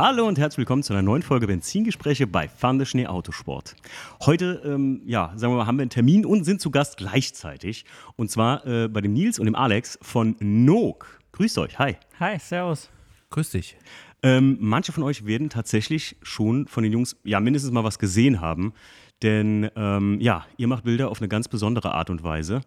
Hallo und herzlich willkommen zu einer neuen Folge Benzingespräche bei Fande Schnee Autosport. Heute, ähm, ja, sagen wir mal, haben wir einen Termin und sind zu Gast gleichzeitig. Und zwar äh, bei dem Nils und dem Alex von Nook. Grüßt euch, hi. Hi, servus. Grüß dich. Ähm, manche von euch werden tatsächlich schon von den Jungs ja mindestens mal was gesehen haben. Denn ähm, ja, ihr macht Bilder auf eine ganz besondere Art und Weise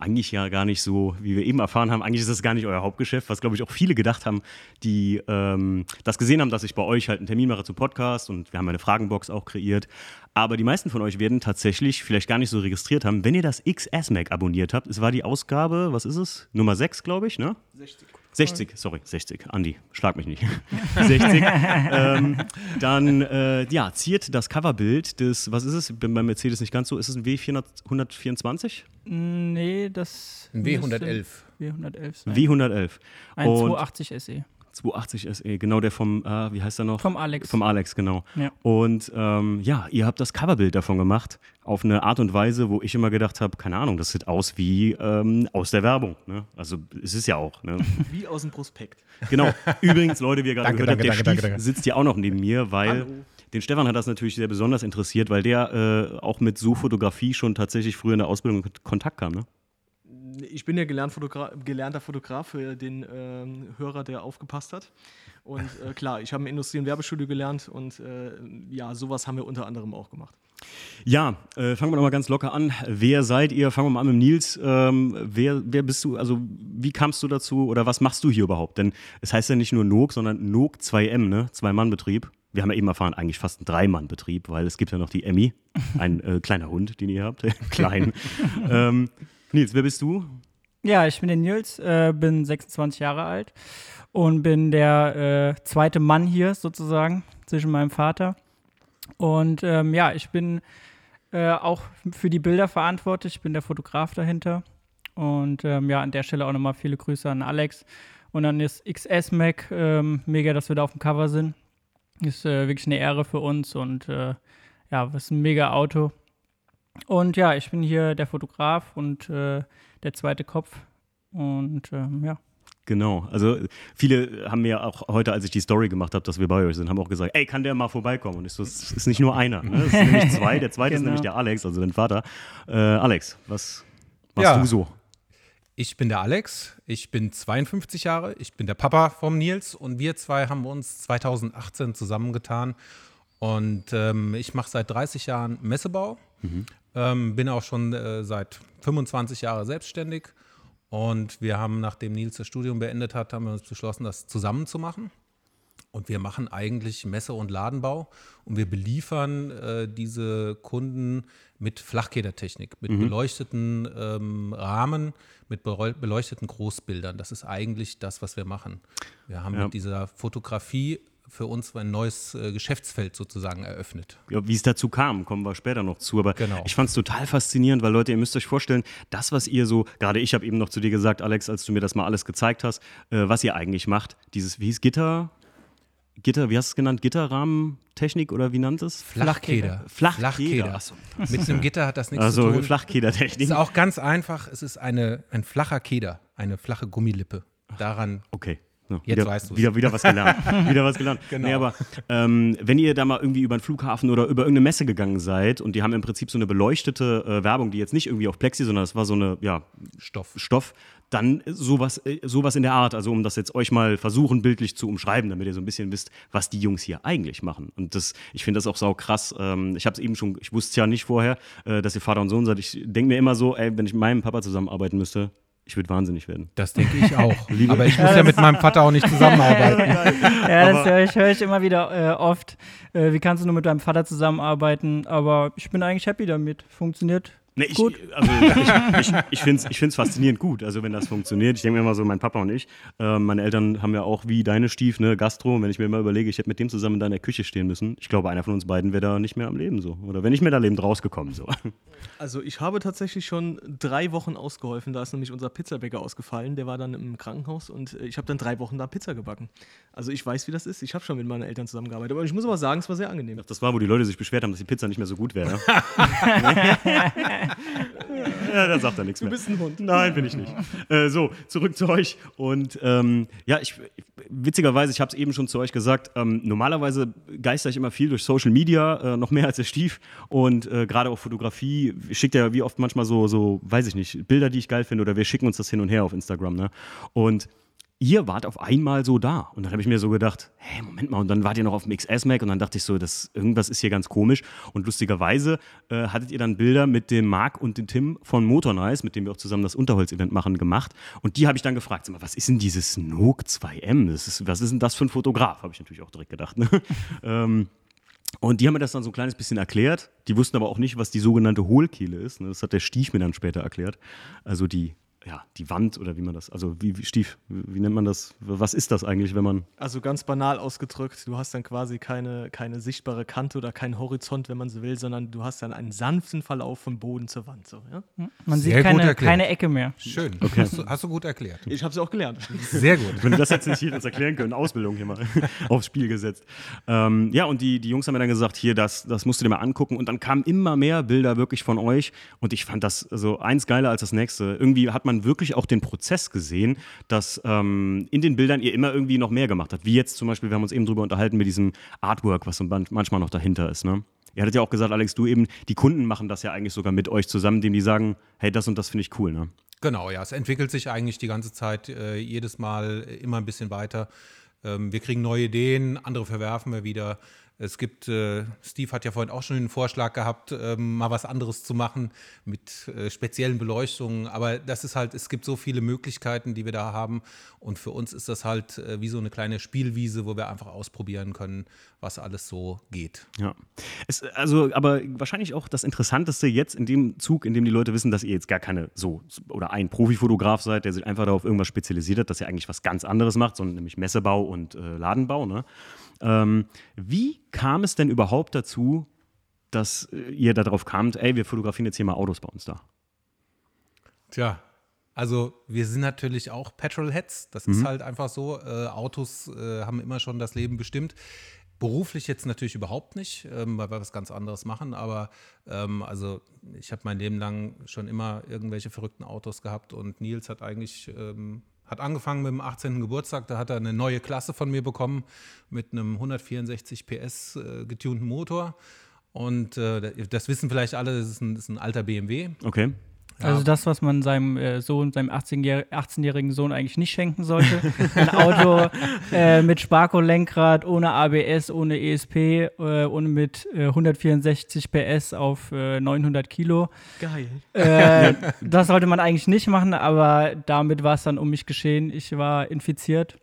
eigentlich ja gar nicht so, wie wir eben erfahren haben, eigentlich ist das gar nicht euer Hauptgeschäft, was glaube ich auch viele gedacht haben, die ähm, das gesehen haben, dass ich bei euch halt einen Termin mache zum Podcast und wir haben eine Fragenbox auch kreiert. Aber die meisten von euch werden tatsächlich vielleicht gar nicht so registriert haben, wenn ihr das XS Mac abonniert habt. Es war die Ausgabe, was ist es? Nummer 6, glaube ich, ne? 60. 60, sorry, 60. Andi, schlag mich nicht. 60. ähm, dann, äh, ja, ziert das Coverbild des, was ist es? Bin bei Mercedes nicht ganz so. Ist es ein W124? Nee, das. Ein W111. W111. Sein. W111. Ein 280 SE. 280 SE, genau der vom, äh, wie heißt er noch? Vom Alex. Vom Alex, genau. Ja. Und ähm, ja, ihr habt das Coverbild davon gemacht, auf eine Art und Weise, wo ich immer gedacht habe, keine Ahnung, das sieht aus wie ähm, aus der Werbung. Ne? Also es ist ja auch. Ne? Wie aus dem Prospekt. Genau. Übrigens, Leute, wie ihr gerade gehört habt, der danke, Stief danke, danke. sitzt ja auch noch neben mir, weil Hallo. den Stefan hat das natürlich sehr besonders interessiert, weil der äh, auch mit so Fotografie schon tatsächlich früher in der Ausbildung in Kontakt kam. Ne? Ich bin ja gelernt Fotogra gelernter Fotograf für den ähm, Hörer, der aufgepasst hat. Und äh, klar, ich habe im Industrie- und Werbestudio gelernt und äh, ja, sowas haben wir unter anderem auch gemacht. Ja, äh, fangen wir doch mal ganz locker an. Wer seid ihr? Fangen wir mal an mit Nils. Ähm, wer, wer bist du? Also, wie kamst du dazu oder was machst du hier überhaupt? Denn es heißt ja nicht nur Nook, sondern Nook 2M, ne? Zwei-Mann-Betrieb. Wir haben ja eben erfahren, eigentlich fast ein Drei-Mann-Betrieb, weil es gibt ja noch die Emmy, ein äh, kleiner Hund, den ihr habt. Klein. ähm, Nils, wer bist du? Ja, ich bin der Nils, äh, bin 26 Jahre alt und bin der äh, zweite Mann hier sozusagen zwischen meinem Vater. Und ähm, ja, ich bin äh, auch für die Bilder verantwortlich, ich bin der Fotograf dahinter. Und ähm, ja, an der Stelle auch nochmal viele Grüße an Alex und an das XS Mac. Ähm, mega, dass wir da auf dem Cover sind. Ist äh, wirklich eine Ehre für uns und äh, ja, was ein mega Auto. Und ja, ich bin hier der Fotograf und äh, der zweite Kopf. Und ähm, ja. Genau. Also viele haben mir auch heute, als ich die Story gemacht habe, dass wir bei euch sind, haben auch gesagt, ey, kann der mal vorbeikommen? Und ich so, es ist nicht nur einer, ne? es sind nämlich zwei. Der zweite ist Genau. nämlich der Alex, also dein Vater. Äh, Alex, was machst Ja. du so? Ich bin der Alex, ich bin 52 Jahre, ich bin der Papa vom Nils und wir zwei haben uns 2018 zusammengetan. Und ähm, ich mache seit 30 Jahren Messebau, ähm, bin auch schon äh, seit 25 Jahren selbstständig. Und wir haben, nachdem Nils das Studium beendet hat, haben wir uns beschlossen, das zusammen zu machen. Und wir machen eigentlich Messe- und Ladenbau und wir beliefern äh, diese Kunden mit Flachkedertechnik, mit beleuchteten ähm, Rahmen, mit beleuchteten Großbildern. Das ist eigentlich das, was wir machen. Wir haben Ja. mit dieser Fotografie für uns ein neues äh, Geschäftsfeld sozusagen eröffnet. Ja, wie es dazu kam, kommen wir später noch zu. Aber Genau. ich fand es total faszinierend, weil Leute, ihr müsst euch vorstellen, das, was ihr so, gerade ich habe eben noch zu dir gesagt, Alex, als du mir das mal alles gezeigt hast, äh, was ihr eigentlich macht, dieses, wie hieß Gitter? Gitter, wie hast du es genannt? Gitterrahmentechnik oder wie nannt es? Flachkeder. Flachkeder. Ach so. Mit einem Gitter hat das nichts Also zu tun. Flachkedertechnik. ist auch ganz einfach. Es ist eine, ein flacher Keder, eine flache Gummilippe. Daran Okay. So, Jetzt wieder, weißt du's. wieder, wieder was gelernt. wieder was gelernt. Genau. Nee, aber ähm, wenn ihr da mal irgendwie über einen Flughafen oder über irgendeine Messe gegangen seid und die haben im Prinzip so eine beleuchtete äh, Werbung, die jetzt nicht irgendwie auf Plexi, sondern das war so eine, ja, Stoff. Stoff, dann sowas, äh, sowas in der Art. Also um das jetzt euch mal versuchen, bildlich zu umschreiben, damit ihr so ein bisschen wisst, was die Jungs hier eigentlich machen. Und das, ich finde das auch sau krass. Ähm, ich habe es eben schon, ich wusste es ja nicht vorher, äh, dass ihr Vater und Sohn seid. Ich denke mir immer so, ey, wenn ich mit meinem Papa zusammenarbeiten müsste, ich würde wahnsinnig werden. Das denke ich auch. Aber ich muss ja mit meinem Vater auch nicht zusammenarbeiten. Ja, das höre ich, hör ich immer wieder äh, oft. Äh, wie kannst du nur mit deinem Vater zusammenarbeiten? Aber ich bin eigentlich happy damit. Funktioniert. Nee, ich, Gut. Also ich, ich, ich finde es ich find's faszinierend gut, also wenn das funktioniert. Ich denke mir immer so, mein Papa und ich, äh, meine Eltern haben ja auch wie deine Stief, ne, Gastro. Und wenn ich mir immer überlege, ich hätte mit dem zusammen da in der Küche stehen müssen, ich glaube, einer von uns beiden wäre da nicht mehr am Leben so. Oder wenn nicht mehr da lebend rausgekommen so. Also ich habe tatsächlich schon drei Wochen ausgeholfen. Da ist nämlich unser Pizzabäcker ausgefallen. Der war dann im Krankenhaus und äh, ich habe dann drei Wochen da Pizza gebacken. Also ich weiß, wie das ist. Ich habe schon mit meinen Eltern zusammengearbeitet. Aber ich muss aber sagen, es war sehr angenehm. Das war, wo die Leute sich beschwert haben, dass die Pizza nicht mehr so gut wäre. ja, da sagt er nichts mehr. Du bist ein Hund. Nein, bin ich nicht. Äh, so, zurück zu euch. Und ähm, ja, ich, witzigerweise, ich habe es eben schon zu euch gesagt, ähm, normalerweise geister ich immer viel durch Social Media, äh, noch mehr als der Stief. Und äh, gerade auch Fotografie schickt ja wie oft manchmal so, so, weiß ich nicht, Bilder, die ich geil finde, oder wir schicken uns das hin und her auf Instagram. Ne? Und ihr wart auf einmal so da. Und dann habe ich mir so gedacht, hey, Moment mal, und dann wart ihr noch auf dem XS-Mac und dann dachte ich so, das, irgendwas ist hier ganz komisch. Und lustigerweise äh, hattet ihr dann Bilder mit dem Marc und dem Tim von Motornice, mit dem wir auch zusammen das Unterholz-Event machen, gemacht. Und die habe ich dann gefragt, sag mal, was ist denn dieses Snook 2M? Das ist, was ist denn das für ein Fotograf? Habe ich natürlich auch direkt gedacht. Ne? ähm, und die haben mir das dann so ein kleines bisschen erklärt. Die wussten aber auch nicht, was die sogenannte Hohlkehle ist. Ne? Das hat der Stief mir dann später erklärt. Also die ja, die Wand oder wie man das, also wie, wie Stief, wie nennt man das? Was ist das eigentlich, wenn man. Also ganz banal ausgedrückt, du hast dann quasi keine, keine sichtbare Kante oder keinen Horizont, wenn man so will, sondern du hast dann einen sanften Verlauf vom Boden zur Wand. So, ja? Man Sehr sieht keine, keine Ecke mehr. Schön, okay. hast, du, hast du gut erklärt. Ich habe es auch gelernt. Sehr gut. Wenn du das jetzt nicht hier erklären können, Ausbildung hier mal aufs Spiel gesetzt. Ähm, ja, und die, die Jungs haben mir dann gesagt, hier, das, das musst du dir mal angucken. Und dann kamen immer mehr Bilder wirklich von euch. Und ich fand das so eins geiler als das nächste. Irgendwie hat man wirklich auch den Prozess gesehen, dass ähm, in den Bildern ihr immer irgendwie noch mehr gemacht habt. Wie jetzt zum Beispiel, wir haben uns eben drüber unterhalten mit diesem Artwork, was so manchmal noch dahinter ist. Ne? Ihr hattet ja auch gesagt, Alex, du eben, die Kunden machen das ja eigentlich sogar mit euch zusammen, indem die sagen, hey, das und das finde ich cool. Ne? Genau, ja, es entwickelt sich eigentlich die ganze Zeit äh, jedes Mal immer ein bisschen weiter. Ähm, wir kriegen neue Ideen, andere verwerfen wir wieder. Es gibt, äh, Steve hat ja vorhin auch schon den Vorschlag gehabt, ähm, mal was anderes zu machen mit äh, speziellen Beleuchtungen. Aber das ist halt, es gibt so viele Möglichkeiten, die wir da haben. Und für uns ist das halt äh, wie so eine kleine Spielwiese, wo wir einfach ausprobieren können, was alles so geht. Ja. Es, also, aber wahrscheinlich auch das Interessanteste jetzt in dem Zug, in dem die Leute wissen, dass ihr jetzt gar keine so oder ein Profifotograf seid, der sich einfach darauf irgendwas spezialisiert hat, dass ihr eigentlich was ganz anderes macht, sondern nämlich Messebau und äh, Ladenbau. Ne? Ähm, wie kam es denn überhaupt dazu, dass äh, ihr darauf kamt, ey, wir fotografieren jetzt hier mal Autos bei uns da? Tja, also wir sind natürlich auch Petrolheads. Das mhm. ist halt einfach so. Äh, Autos äh, haben immer schon das Leben bestimmt. Beruflich jetzt natürlich überhaupt nicht, ähm, weil wir was ganz anderes machen. Aber ähm, also ich habe mein Leben lang schon immer irgendwelche verrückten Autos gehabt und Nils hat eigentlich ähm, hat angefangen mit dem 18. Geburtstag, da hat er eine neue Klasse von mir bekommen mit einem 164 PS äh, getunten Motor. Und äh, das wissen vielleicht alle, das ist ein, das ist ein alter BMW. Okay. Also das, was man seinem äh, Sohn, seinem 18-jährigen Sohn eigentlich nicht schenken sollte. Ein Auto äh, mit Sparko-Lenkrad, ohne ABS, ohne ESP äh, und mit 164 äh, PS auf 900 äh, Kilo. Geil. Äh, das sollte man eigentlich nicht machen, aber damit war es dann um mich geschehen. Ich war infiziert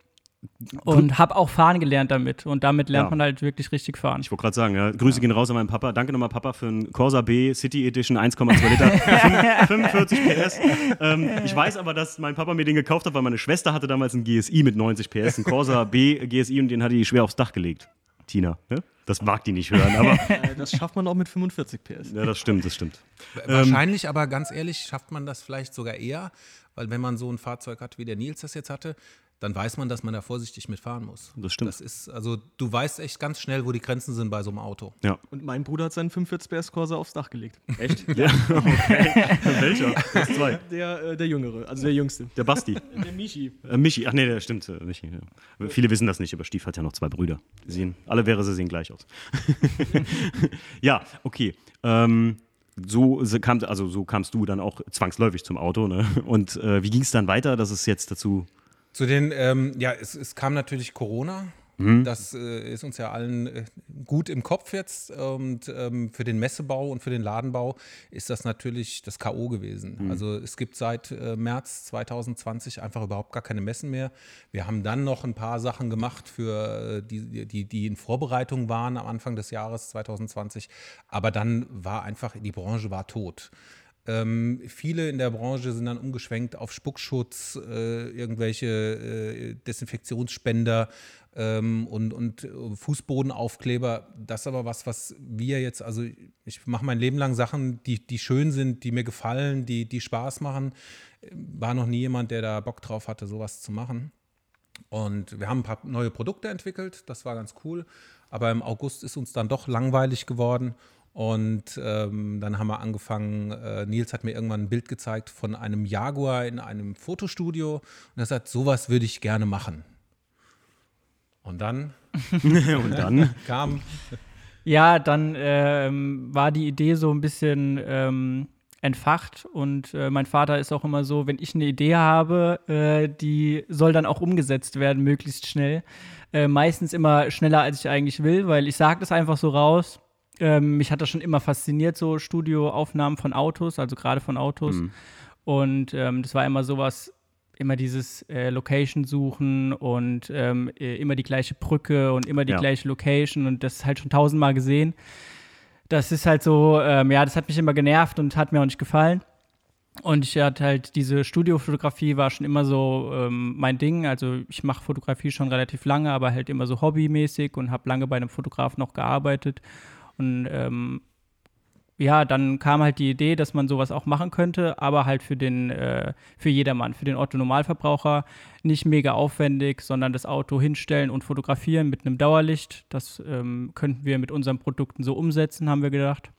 und habe auch fahren gelernt damit. Und damit lernt ja. man halt wirklich richtig fahren. Ich wollte gerade sagen, ja, Grüße ja. gehen raus an meinen Papa. Danke nochmal, Papa, für einen Corsa B City Edition 1,2 Liter, 45 PS. Ähm, ich weiß aber, dass mein Papa mir den gekauft hat, weil meine Schwester hatte damals einen GSI mit 90 PS, einen Corsa B GSI und den hat die schwer aufs Dach gelegt. Tina, ne? Das mag die nicht hören, aber. Äh, das schafft man auch mit 45 PS. Ja, das stimmt, das stimmt. Wahrscheinlich, ähm, aber ganz ehrlich, schafft man das vielleicht sogar eher, weil wenn man so ein Fahrzeug hat, wie der Nils das jetzt hatte, dann weiß man, dass man da vorsichtig mitfahren muss. Das stimmt. Das ist, also du weißt echt ganz schnell, wo die Grenzen sind bei so einem Auto. Ja. Und mein Bruder hat seinen 45 PS Corsa aufs Dach gelegt. Echt? ja, okay. Welcher? Das zwei. Der, äh, der Jüngere, also der Jüngste. Der Basti. Der Michi. Äh, Michi, ach nee, der stimmt. Äh, Michi, ja. Viele wissen das nicht, aber Stief hat ja noch zwei Brüder. Sehen, alle wäre sie sehen gleich aus. ja, okay. Ähm, so, kam, also so kamst du dann auch zwangsläufig zum Auto. Ne? Und äh, wie ging es dann weiter, dass es jetzt dazu zu den, ähm, ja, es, es, kam natürlich Corona. Mhm. Das äh, ist uns ja allen äh, gut im Kopf jetzt. Und ähm, für den Messebau und für den Ladenbau ist das natürlich das K.O. gewesen. Mhm. Also es gibt seit äh, März 2020 einfach überhaupt gar keine Messen mehr. Wir haben dann noch ein paar Sachen gemacht, für äh, die, die, die in Vorbereitung waren am Anfang des Jahres 2020. Aber dann war einfach, die Branche war tot. Ähm, viele in der Branche sind dann umgeschwenkt auf Spuckschutz, äh, irgendwelche äh, Desinfektionsspender ähm, und, und äh, Fußbodenaufkleber. Das ist aber was, was wir jetzt, also ich mache mein Leben lang Sachen, die, die schön sind, die mir gefallen, die, die Spaß machen. War noch nie jemand, der da Bock drauf hatte, sowas zu machen. Und wir haben ein paar neue Produkte entwickelt, das war ganz cool. Aber im August ist uns dann doch langweilig geworden Und ähm, dann haben wir angefangen, äh, Nils hat mir irgendwann ein Bild gezeigt von einem Jaguar in einem Fotostudio und er sagt, sowas würde ich gerne machen. Und dann, und dann kam. Ja, dann ähm, war die Idee so ein bisschen ähm, entfacht und äh, mein Vater ist auch immer so, wenn ich eine Idee habe, äh, die soll dann auch umgesetzt werden, möglichst schnell. Äh, meistens immer schneller, als ich eigentlich will, weil ich sage das einfach so raus. Ähm, mich hat das schon immer fasziniert, so Studioaufnahmen von Autos, also gerade von Autos. Mhm. Und ähm, das war immer sowas, immer dieses äh, Location suchen und ähm, äh, immer die gleiche Brücke und immer die Ja. gleiche Location und das halt schon tausendmal gesehen. Das ist halt so, ähm, ja, das hat mich immer genervt und hat mir auch nicht gefallen. Und ich hatte halt diese Studiofotografie war schon immer so ähm, mein Ding. Also ich mache Fotografie schon relativ lange, aber halt immer so hobbymäßig und habe lange bei einem Fotografen noch gearbeitet. Und ähm, ja, dann kam halt die Idee, dass man sowas auch machen könnte, aber halt für den, äh, für jedermann, für den Otto Normalverbraucher nicht mega aufwendig, sondern das Auto hinstellen und fotografieren mit einem Dauerlicht. Das ähm, könnten wir mit unseren Produkten so umsetzen, haben wir gedacht.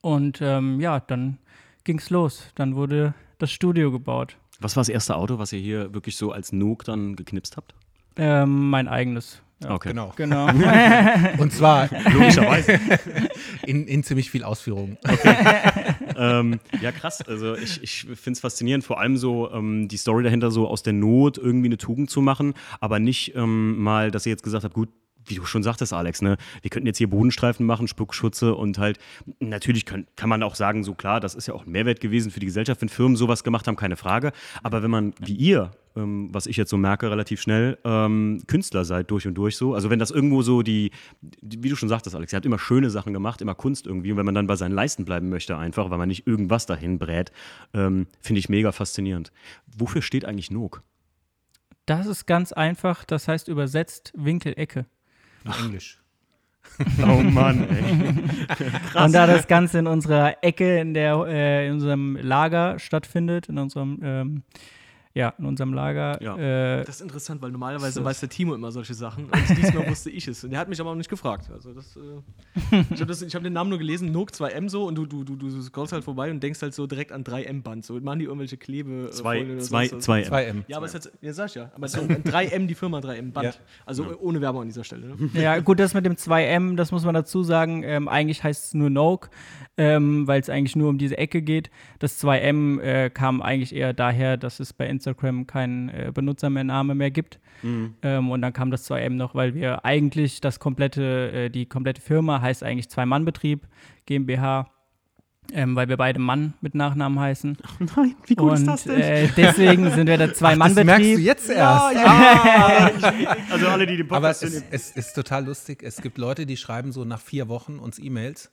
Und ähm, ja, dann ging's los. Dann wurde das Studio gebaut. was war das erste Auto, was ihr hier wirklich so als Nook dann geknipst habt? Ähm, mein eigenes. Okay. Genau. Genau. Und zwar Logischerweise. in, in ziemlich viel Ausführung. ähm, ja, krass. Also ich, ich finde es faszinierend, vor allem so ähm, die Story dahinter, so aus der Not irgendwie eine Tugend zu machen, aber nicht ähm, mal, dass ihr jetzt gesagt habt, gut, wie du schon sagtest, Alex, ne, wir könnten jetzt hier Bodenstreifen machen, Spuckschutze und halt, natürlich können, kann man auch sagen, so klar, das ist ja auch ein Mehrwert gewesen für die Gesellschaft, wenn Firmen sowas gemacht haben, keine Frage. Aber wenn man, wie ihr, ähm, was ich jetzt so merke, relativ schnell, ähm, Künstler seid durch und durch so, also wenn das irgendwo so die, die, wie du schon sagtest, Alex, ihr habt immer schöne Sachen gemacht, immer Kunst irgendwie und wenn man dann bei seinen Leisten bleiben möchte einfach, weil man nicht irgendwas dahin brät, ähm, finde ich mega faszinierend. Wofür steht eigentlich Nook? Das ist ganz einfach. Das heißt übersetzt Winkelecke. In Englisch. Oh Mann, ey. Und da das Ganze in unserer Ecke in, der, äh, in unserem Lager stattfindet, in unserem, ähm, ja, in unserem Lager. Ja. Äh, Das ist interessant, weil normalerweise So. weiß der Timo immer solche Sachen. Und diesmal wusste ich es. Und der hat mich aber auch nicht gefragt. Also das, äh, ich habe hab den Namen nur gelesen, Nook 2M so, und du, du, du, du scrollst halt vorbei und denkst halt so direkt an 3M-Band. So machen die irgendwelche Klebe. äh, Zwei, Folien oder zwei, sonst was. zwei, 2M. Ja, aber es hat, ja, sag ich ja. Aber so ein 3M, die Firma 3M-Band. Ja. Also äh, ohne Werbung an dieser Stelle. Ne? ja, gut, das mit dem 2M, das muss man dazu sagen. Ähm, eigentlich heißt es nur Noke, ähm, weil es eigentlich nur um diese Ecke geht. Das 2M äh, kam eigentlich eher daher, dass es bei Instagram keinen äh, Benutzername mehr gibt. Ähm, und dann kam das 2M noch, weil wir eigentlich das komplette, äh, die komplette Firma heißt eigentlich Zwei-Mann-Betrieb, GmbH. Ähm, weil wir beide Mann mit Nachnamen heißen. Nein, wie und äh, deswegen sind wir der Das merkst du Zwei-Mann-Betrieb. jetzt erst. Also alle, die den Aber Podcast es, es ist total lustig. Es gibt Leute, die schreiben so nach vier Wochen uns E-Mails.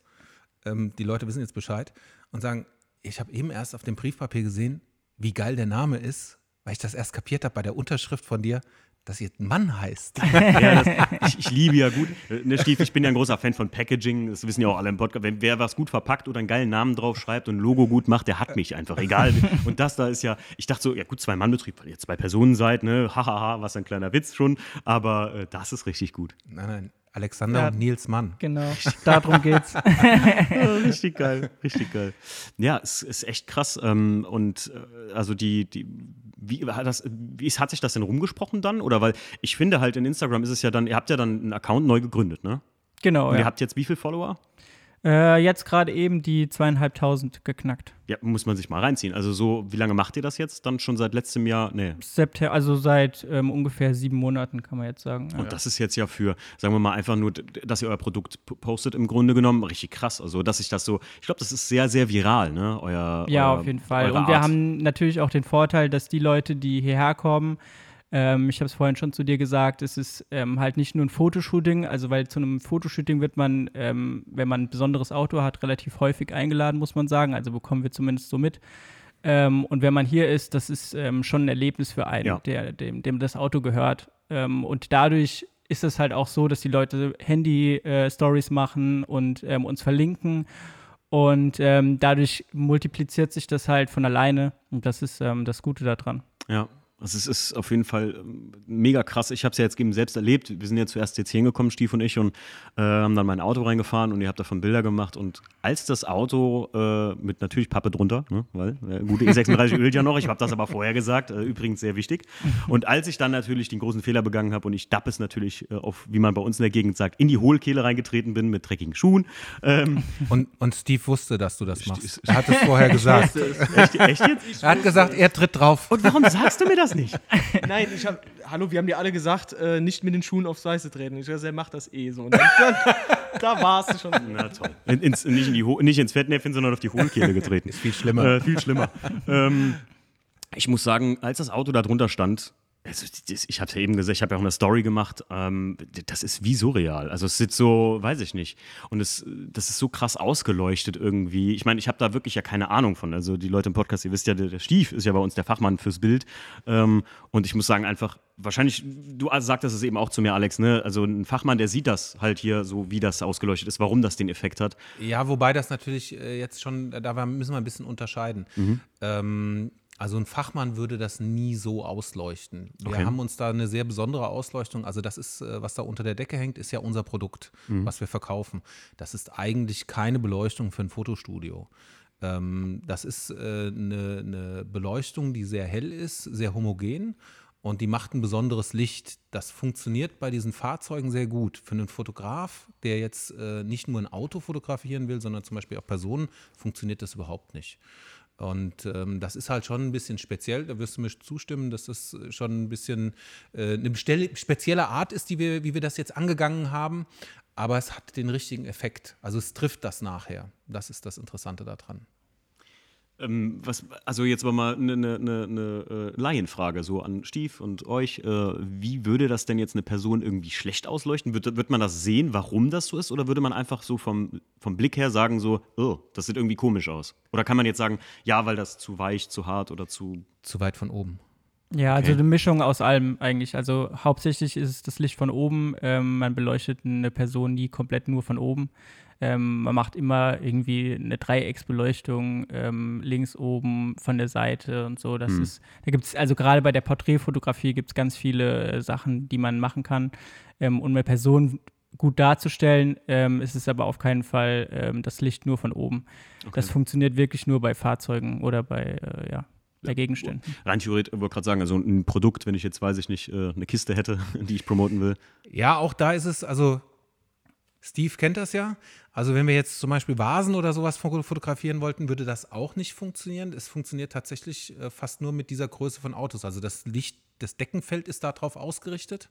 Ähm, die Leute wissen jetzt Bescheid und sagen, ich habe eben erst auf dem Briefpapier gesehen, wie geil der Name ist, weil ich das erst kapiert habe bei der Unterschrift von dir, dass ihr Mann heißt. Ja, das, ich, ich liebe ja gut, ne, Stief, ich bin ja ein großer Fan von Packaging, das wissen ja auch alle im Podcast. Wenn wer was gut verpackt oder einen geilen Namen drauf schreibt und ein Logo gut macht, der hat mich einfach, egal. Und das da ist ja, ich dachte so, ja gut, Zwei-Mann-Betrieb, weil ihr zwei Personen seid, ne, hahaha, was ein kleiner Witz schon, aber äh, das ist richtig gut. Nein, nein. Alexander Ja. und Nils Mann. Genau, darum geht's. Richtig geil, richtig geil. Ja, es ist echt krass. Ähm, und äh, also die, die, wie hat das, wie ist, hat sich das denn rumgesprochen dann? Oder weil ich finde halt in Instagram ist es ja dann, ihr habt ja dann einen Account neu gegründet, ne? Genau, Und ihr ja. habt jetzt wie viele Follower? Äh, jetzt gerade eben die zweieinhalbtausend geknackt. Ja, muss man sich mal reinziehen. Also so, wie lange macht ihr das jetzt? Dann schon seit letztem Jahr? Nee. September, also seit ähm, ungefähr sieben Monaten, kann man jetzt sagen. Ja. Und das ist jetzt ja für, sagen wir mal, einfach nur, dass ihr euer Produkt postet im Grunde genommen, richtig krass. Also, dass ich das so, ich glaube, das ist sehr, sehr viral, ne? Euer, Ja, euer, auf jeden Fall. Und wir Art. haben natürlich auch den Vorteil, dass die Leute, die hierher kommen, ähm, ich habe es vorhin schon zu dir gesagt, es ist ähm, halt nicht nur ein Fotoshooting, also weil zu einem Fotoshooting wird man, ähm, wenn man ein besonderes Auto hat, relativ häufig eingeladen, muss man sagen. Also bekommen wir zumindest so mit. Ähm, und wenn man hier ist, das ist ähm, schon ein Erlebnis für einen, Ja. der, dem, dem das Auto gehört. Ähm, und dadurch ist es halt auch so, dass die Leute Handy-Stories machen und uns verlinken. Und dadurch multipliziert sich das halt von alleine. Und das ist das Gute daran. Ja. Also es ist auf jeden Fall ähm, mega krass. Ich habe es ja jetzt eben selbst erlebt. Wir sind ja zuerst jetzt hier hingekommen, Stief und ich, und äh, haben dann mein Auto reingefahren und ihr habt davon Bilder gemacht. Und als das Auto äh, mit natürlich Pappe drunter, ne, weil äh, gute E36 ölt ja noch, ich habe das aber vorher gesagt, äh, übrigens sehr wichtig. Und als ich dann natürlich den großen Fehler begangen habe und ich Dappes natürlich äh, auf, wie man bei uns in der Gegend sagt, in die Hohlkehle reingetreten bin mit dreckigen Schuhen. Ähm, Und, und Steve wusste, dass du das machst. Er hat es vorher gesagt. echt, echt jetzt? Er hat gesagt, er tritt drauf. Und warum sagst du mir das nicht? Nein, ich hab, hallo, wir haben dir alle gesagt, äh, nicht mit den Schuhen aufs Weiße treten. Ich gesagt, er macht das eh so. Und dann, dann, da warst du schon. Na toll. In, ins, nicht, in die nicht ins Fettnäpfchen, sondern auf die Hohlkehle getreten. Ist viel schlimmer. Äh, viel schlimmer. ähm, ich muss sagen, als das Auto da drunter stand, also, ich habe es ja eben gesagt, ich habe ja auch eine Story gemacht, ähm, das ist wie surreal. Also es sieht so, weiß ich nicht. Und es, das ist so krass ausgeleuchtet irgendwie. Ich meine, ich habe da wirklich ja keine Ahnung von. Also die Leute im Podcast, ihr wisst ja, der, der Stief ist ja bei uns der Fachmann fürs Bild. Ähm, und ich muss sagen, einfach, wahrscheinlich, du sagtest es eben auch zu mir, Alex, ne? Also ein Fachmann, der sieht das halt hier so, wie das ausgeleuchtet ist, warum das den Effekt hat. Ja, wobei das natürlich äh, jetzt schon, da müssen wir ein bisschen unterscheiden. Ähm, also ein Fachmann würde das nie so ausleuchten. Wir Okay. haben uns da eine sehr besondere Ausleuchtung. Also das ist, äh, was da unter der Decke hängt, ist ja unser Produkt, was wir verkaufen. Das ist eigentlich keine Beleuchtung für ein Fotostudio. Ähm, das ist äh, eine, eine Beleuchtung, die sehr hell ist, sehr homogen und die macht ein besonderes Licht. Das funktioniert bei diesen Fahrzeugen sehr gut. Für einen Fotograf, der jetzt äh, nicht nur ein Auto fotografieren will, sondern zum Beispiel auch Personen, funktioniert das überhaupt nicht. Und ähm, das ist halt schon ein bisschen speziell, da wirst du mir zustimmen, dass das schon ein bisschen äh, eine spezielle Art ist, die wir, wie wir das jetzt angegangen haben. Aber es hat den richtigen Effekt. Also es trifft das nachher. Das ist das Interessante daran. Ähm, was, also jetzt mal eine, eine, eine, eine äh, Laienfrage so an Stief und euch. Äh, wie würde das denn jetzt eine Person irgendwie schlecht ausleuchten? Wird, wird man das sehen, warum das so ist? Oder würde man einfach so vom, vom Blick her sagen, so, oh, das sieht irgendwie komisch aus? Oder kann man jetzt sagen, ja, weil das zu weich, zu hart oder zu. Zu weit von oben. Ja, also Okay. eine Mischung aus allem eigentlich. Also hauptsächlich ist es das Licht von oben. Ähm, man beleuchtet eine Person nie komplett nur von oben. Ähm, man macht immer irgendwie eine Dreiecksbeleuchtung ähm, links oben von der Seite und so. Das ist, da gibt es, also gerade bei der Porträtfotografie gibt es ganz viele äh, Sachen, die man machen kann. Ähm, um eine Person gut darzustellen, ähm, ist es aber auf keinen Fall ähm, das Licht nur von oben. Das funktioniert wirklich nur bei Fahrzeugen oder bei, äh, ja, bei Gegenständen. Rein theoretisch, ich wollte gerade sagen, also ein Produkt, wenn ich jetzt, weiß ich nicht, äh, eine Kiste hätte, die ich promoten will. Ja, auch da ist es, also Steve kennt das ja. Also wenn wir jetzt zum Beispiel Vasen oder sowas fo- fotografieren wollten, würde das auch nicht funktionieren. Es funktioniert tatsächlich äh, fast nur mit dieser Größe von Autos. Also das Licht, das Deckenfeld ist darauf ausgerichtet.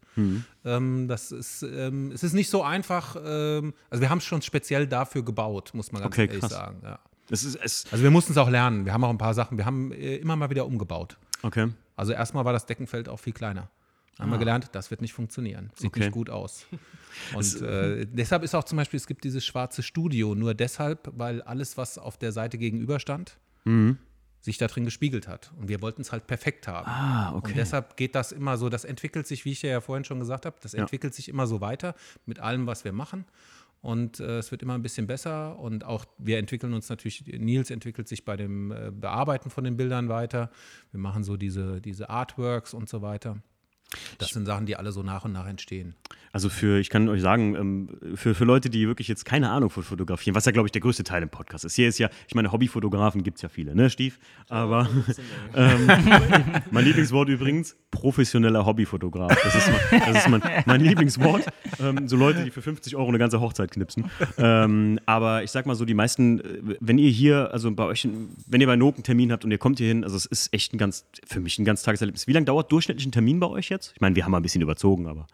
Ähm, das ist, ähm, es ist nicht so einfach. Ähm, also wir haben es schon speziell dafür gebaut, muss man ganz Okay, ehrlich krass. sagen. Ja. Es ist, es, Also wir mussten es auch lernen. Wir haben auch ein paar Sachen. Wir haben äh, immer mal wieder umgebaut. okay. Also erstmal war das Deckenfeld auch viel kleiner. Haben wir gelernt, das wird nicht funktionieren. Sieht Okay. nicht gut aus. Und äh, deshalb ist auch zum Beispiel, es gibt dieses schwarze Studio, nur deshalb, weil alles, was auf der Seite gegenüber stand, sich da drin gespiegelt hat. Und wir wollten es halt perfekt haben. Ah, okay. Und deshalb geht das immer so, das entwickelt sich, wie ich ja vorhin schon gesagt habe, das Ja. entwickelt sich immer so weiter mit allem, was wir machen. Und äh, es wird immer ein bisschen besser. Und auch wir entwickeln uns natürlich, Nils entwickelt sich bei dem äh, Bearbeiten von den Bildern weiter. Wir machen so diese, diese Artworks und so weiter. Das sind Sachen, die alle so nach und nach entstehen. Also für, ich kann euch sagen, ähm, für, für Leute, die wirklich jetzt keine Ahnung von Fotografieren, was ja, glaube ich, der größte Teil im Podcast ist. Hier ist ja, ich meine, Hobbyfotografen gibt es ja viele, ne, Stief? Aber ähm, mein Lieblingswort übrigens, professioneller Hobbyfotograf. Das ist mein, das ist mein, mein Lieblingswort. Ähm, so Leute, die für 50 Euro eine ganze Hochzeit knipsen. Ähm, aber ich sag mal so, die meisten, äh, wenn ihr hier, also bei euch, wenn ihr bei Nook einen Termin habt und ihr kommt hier hin, also es ist echt ein ganz, für mich ein ganz Tageserlebnis. Wie lange dauert durchschnittlich ein Termin bei euch jetzt? Ich meine, wir haben mal ein bisschen überzogen, aber.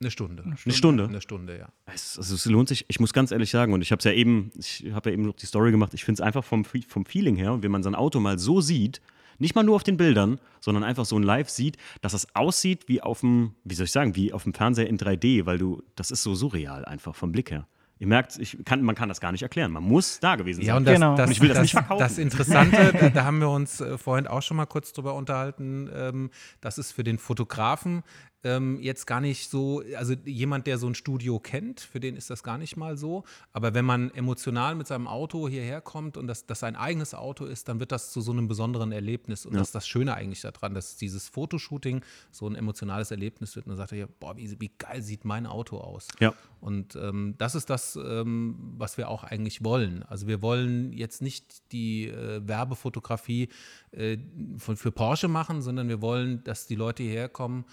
Eine Stunde. Eine Stunde? Eine Stunde, ja. Es, also es lohnt sich, ich muss ganz ehrlich sagen, und ich habe es ja eben, ich habe ja eben noch die Story gemacht, ich finde es einfach vom, vom Feeling her, wenn man sein Auto mal so sieht, nicht mal nur auf den Bildern, sondern einfach so in Live sieht, dass es aussieht wie auf dem, wie soll ich sagen, wie auf dem Fernseher in 3D, weil du, das ist so surreal einfach vom Blick her. Ihr merkt, ich kann, man kann das gar nicht erklären. Man muss da gewesen Ja, sein. und das, Genau. das, Und ich will das das, nicht verkaufen. das Interessante, da, da haben wir uns äh, vorhin auch schon mal kurz drüber unterhalten, ähm, das ist für den Fotografen ähm, jetzt gar nicht so, also jemand, der so ein Studio kennt, für den ist das gar nicht mal so. Aber wenn man emotional mit seinem Auto hierher kommt und das, das sein eigenes Auto ist, dann wird das zu so einem besonderen Erlebnis. Und Ja. das ist das Schöne eigentlich daran, dass dieses Fotoshooting so ein emotionales Erlebnis wird. Und dann sagt er, ja, boah, wie, wie geil sieht mein Auto aus. Ja. Und ähm, das ist das, ähm, was wir auch eigentlich wollen. Also wir wollen jetzt nicht die äh, Werbefotografie äh, von, für Porsche machen, sondern wir wollen, dass die Leute hierher kommen.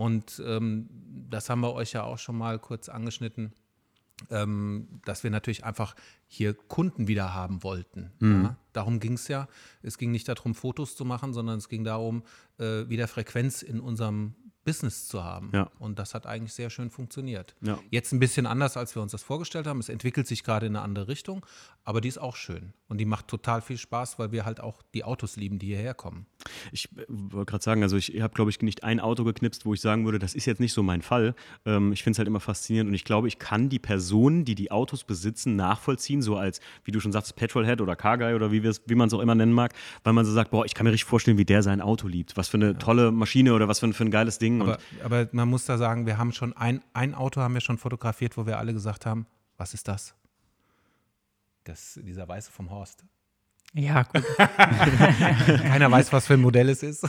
Und ähm, das haben wir euch ja auch schon mal kurz angeschnitten, ähm, dass wir natürlich einfach hier Kunden wieder haben wollten. Ja? Darum ging es ja. Es ging nicht darum, Fotos zu machen, sondern es ging darum, äh, wieder Frequenz in unserem Business zu haben. Ja. Und das hat eigentlich sehr schön funktioniert. Ja. Jetzt ein bisschen anders, als wir uns das vorgestellt haben. Es entwickelt sich gerade in eine andere Richtung, aber die ist auch schön. Und die macht total viel Spaß, weil wir halt auch die Autos lieben, die hierher kommen. Ich äh, wollte gerade sagen, also ich habe, glaube ich, nicht ein Auto geknipst, wo ich sagen würde, das ist jetzt nicht so mein Fall. Ähm, ich finde es halt immer faszinierend und ich glaube, ich kann die Personen, die die Autos besitzen, nachvollziehen, so als, wie du schon sagst, Petrolhead oder Carguy oder wie, wie man es auch immer nennen mag, weil man so sagt, boah, ich kann mir richtig vorstellen, wie der sein Auto liebt. Was für eine tolle Maschine oder was für ein, für ein geiles Ding. Aber, aber man muss da sagen, wir haben schon ein, ein Auto haben wir schon fotografiert, wo wir alle gesagt haben, was ist das? Das, dieser Weiße vom Horst. Ja, gut. Keiner weiß, was für ein Modell es ist.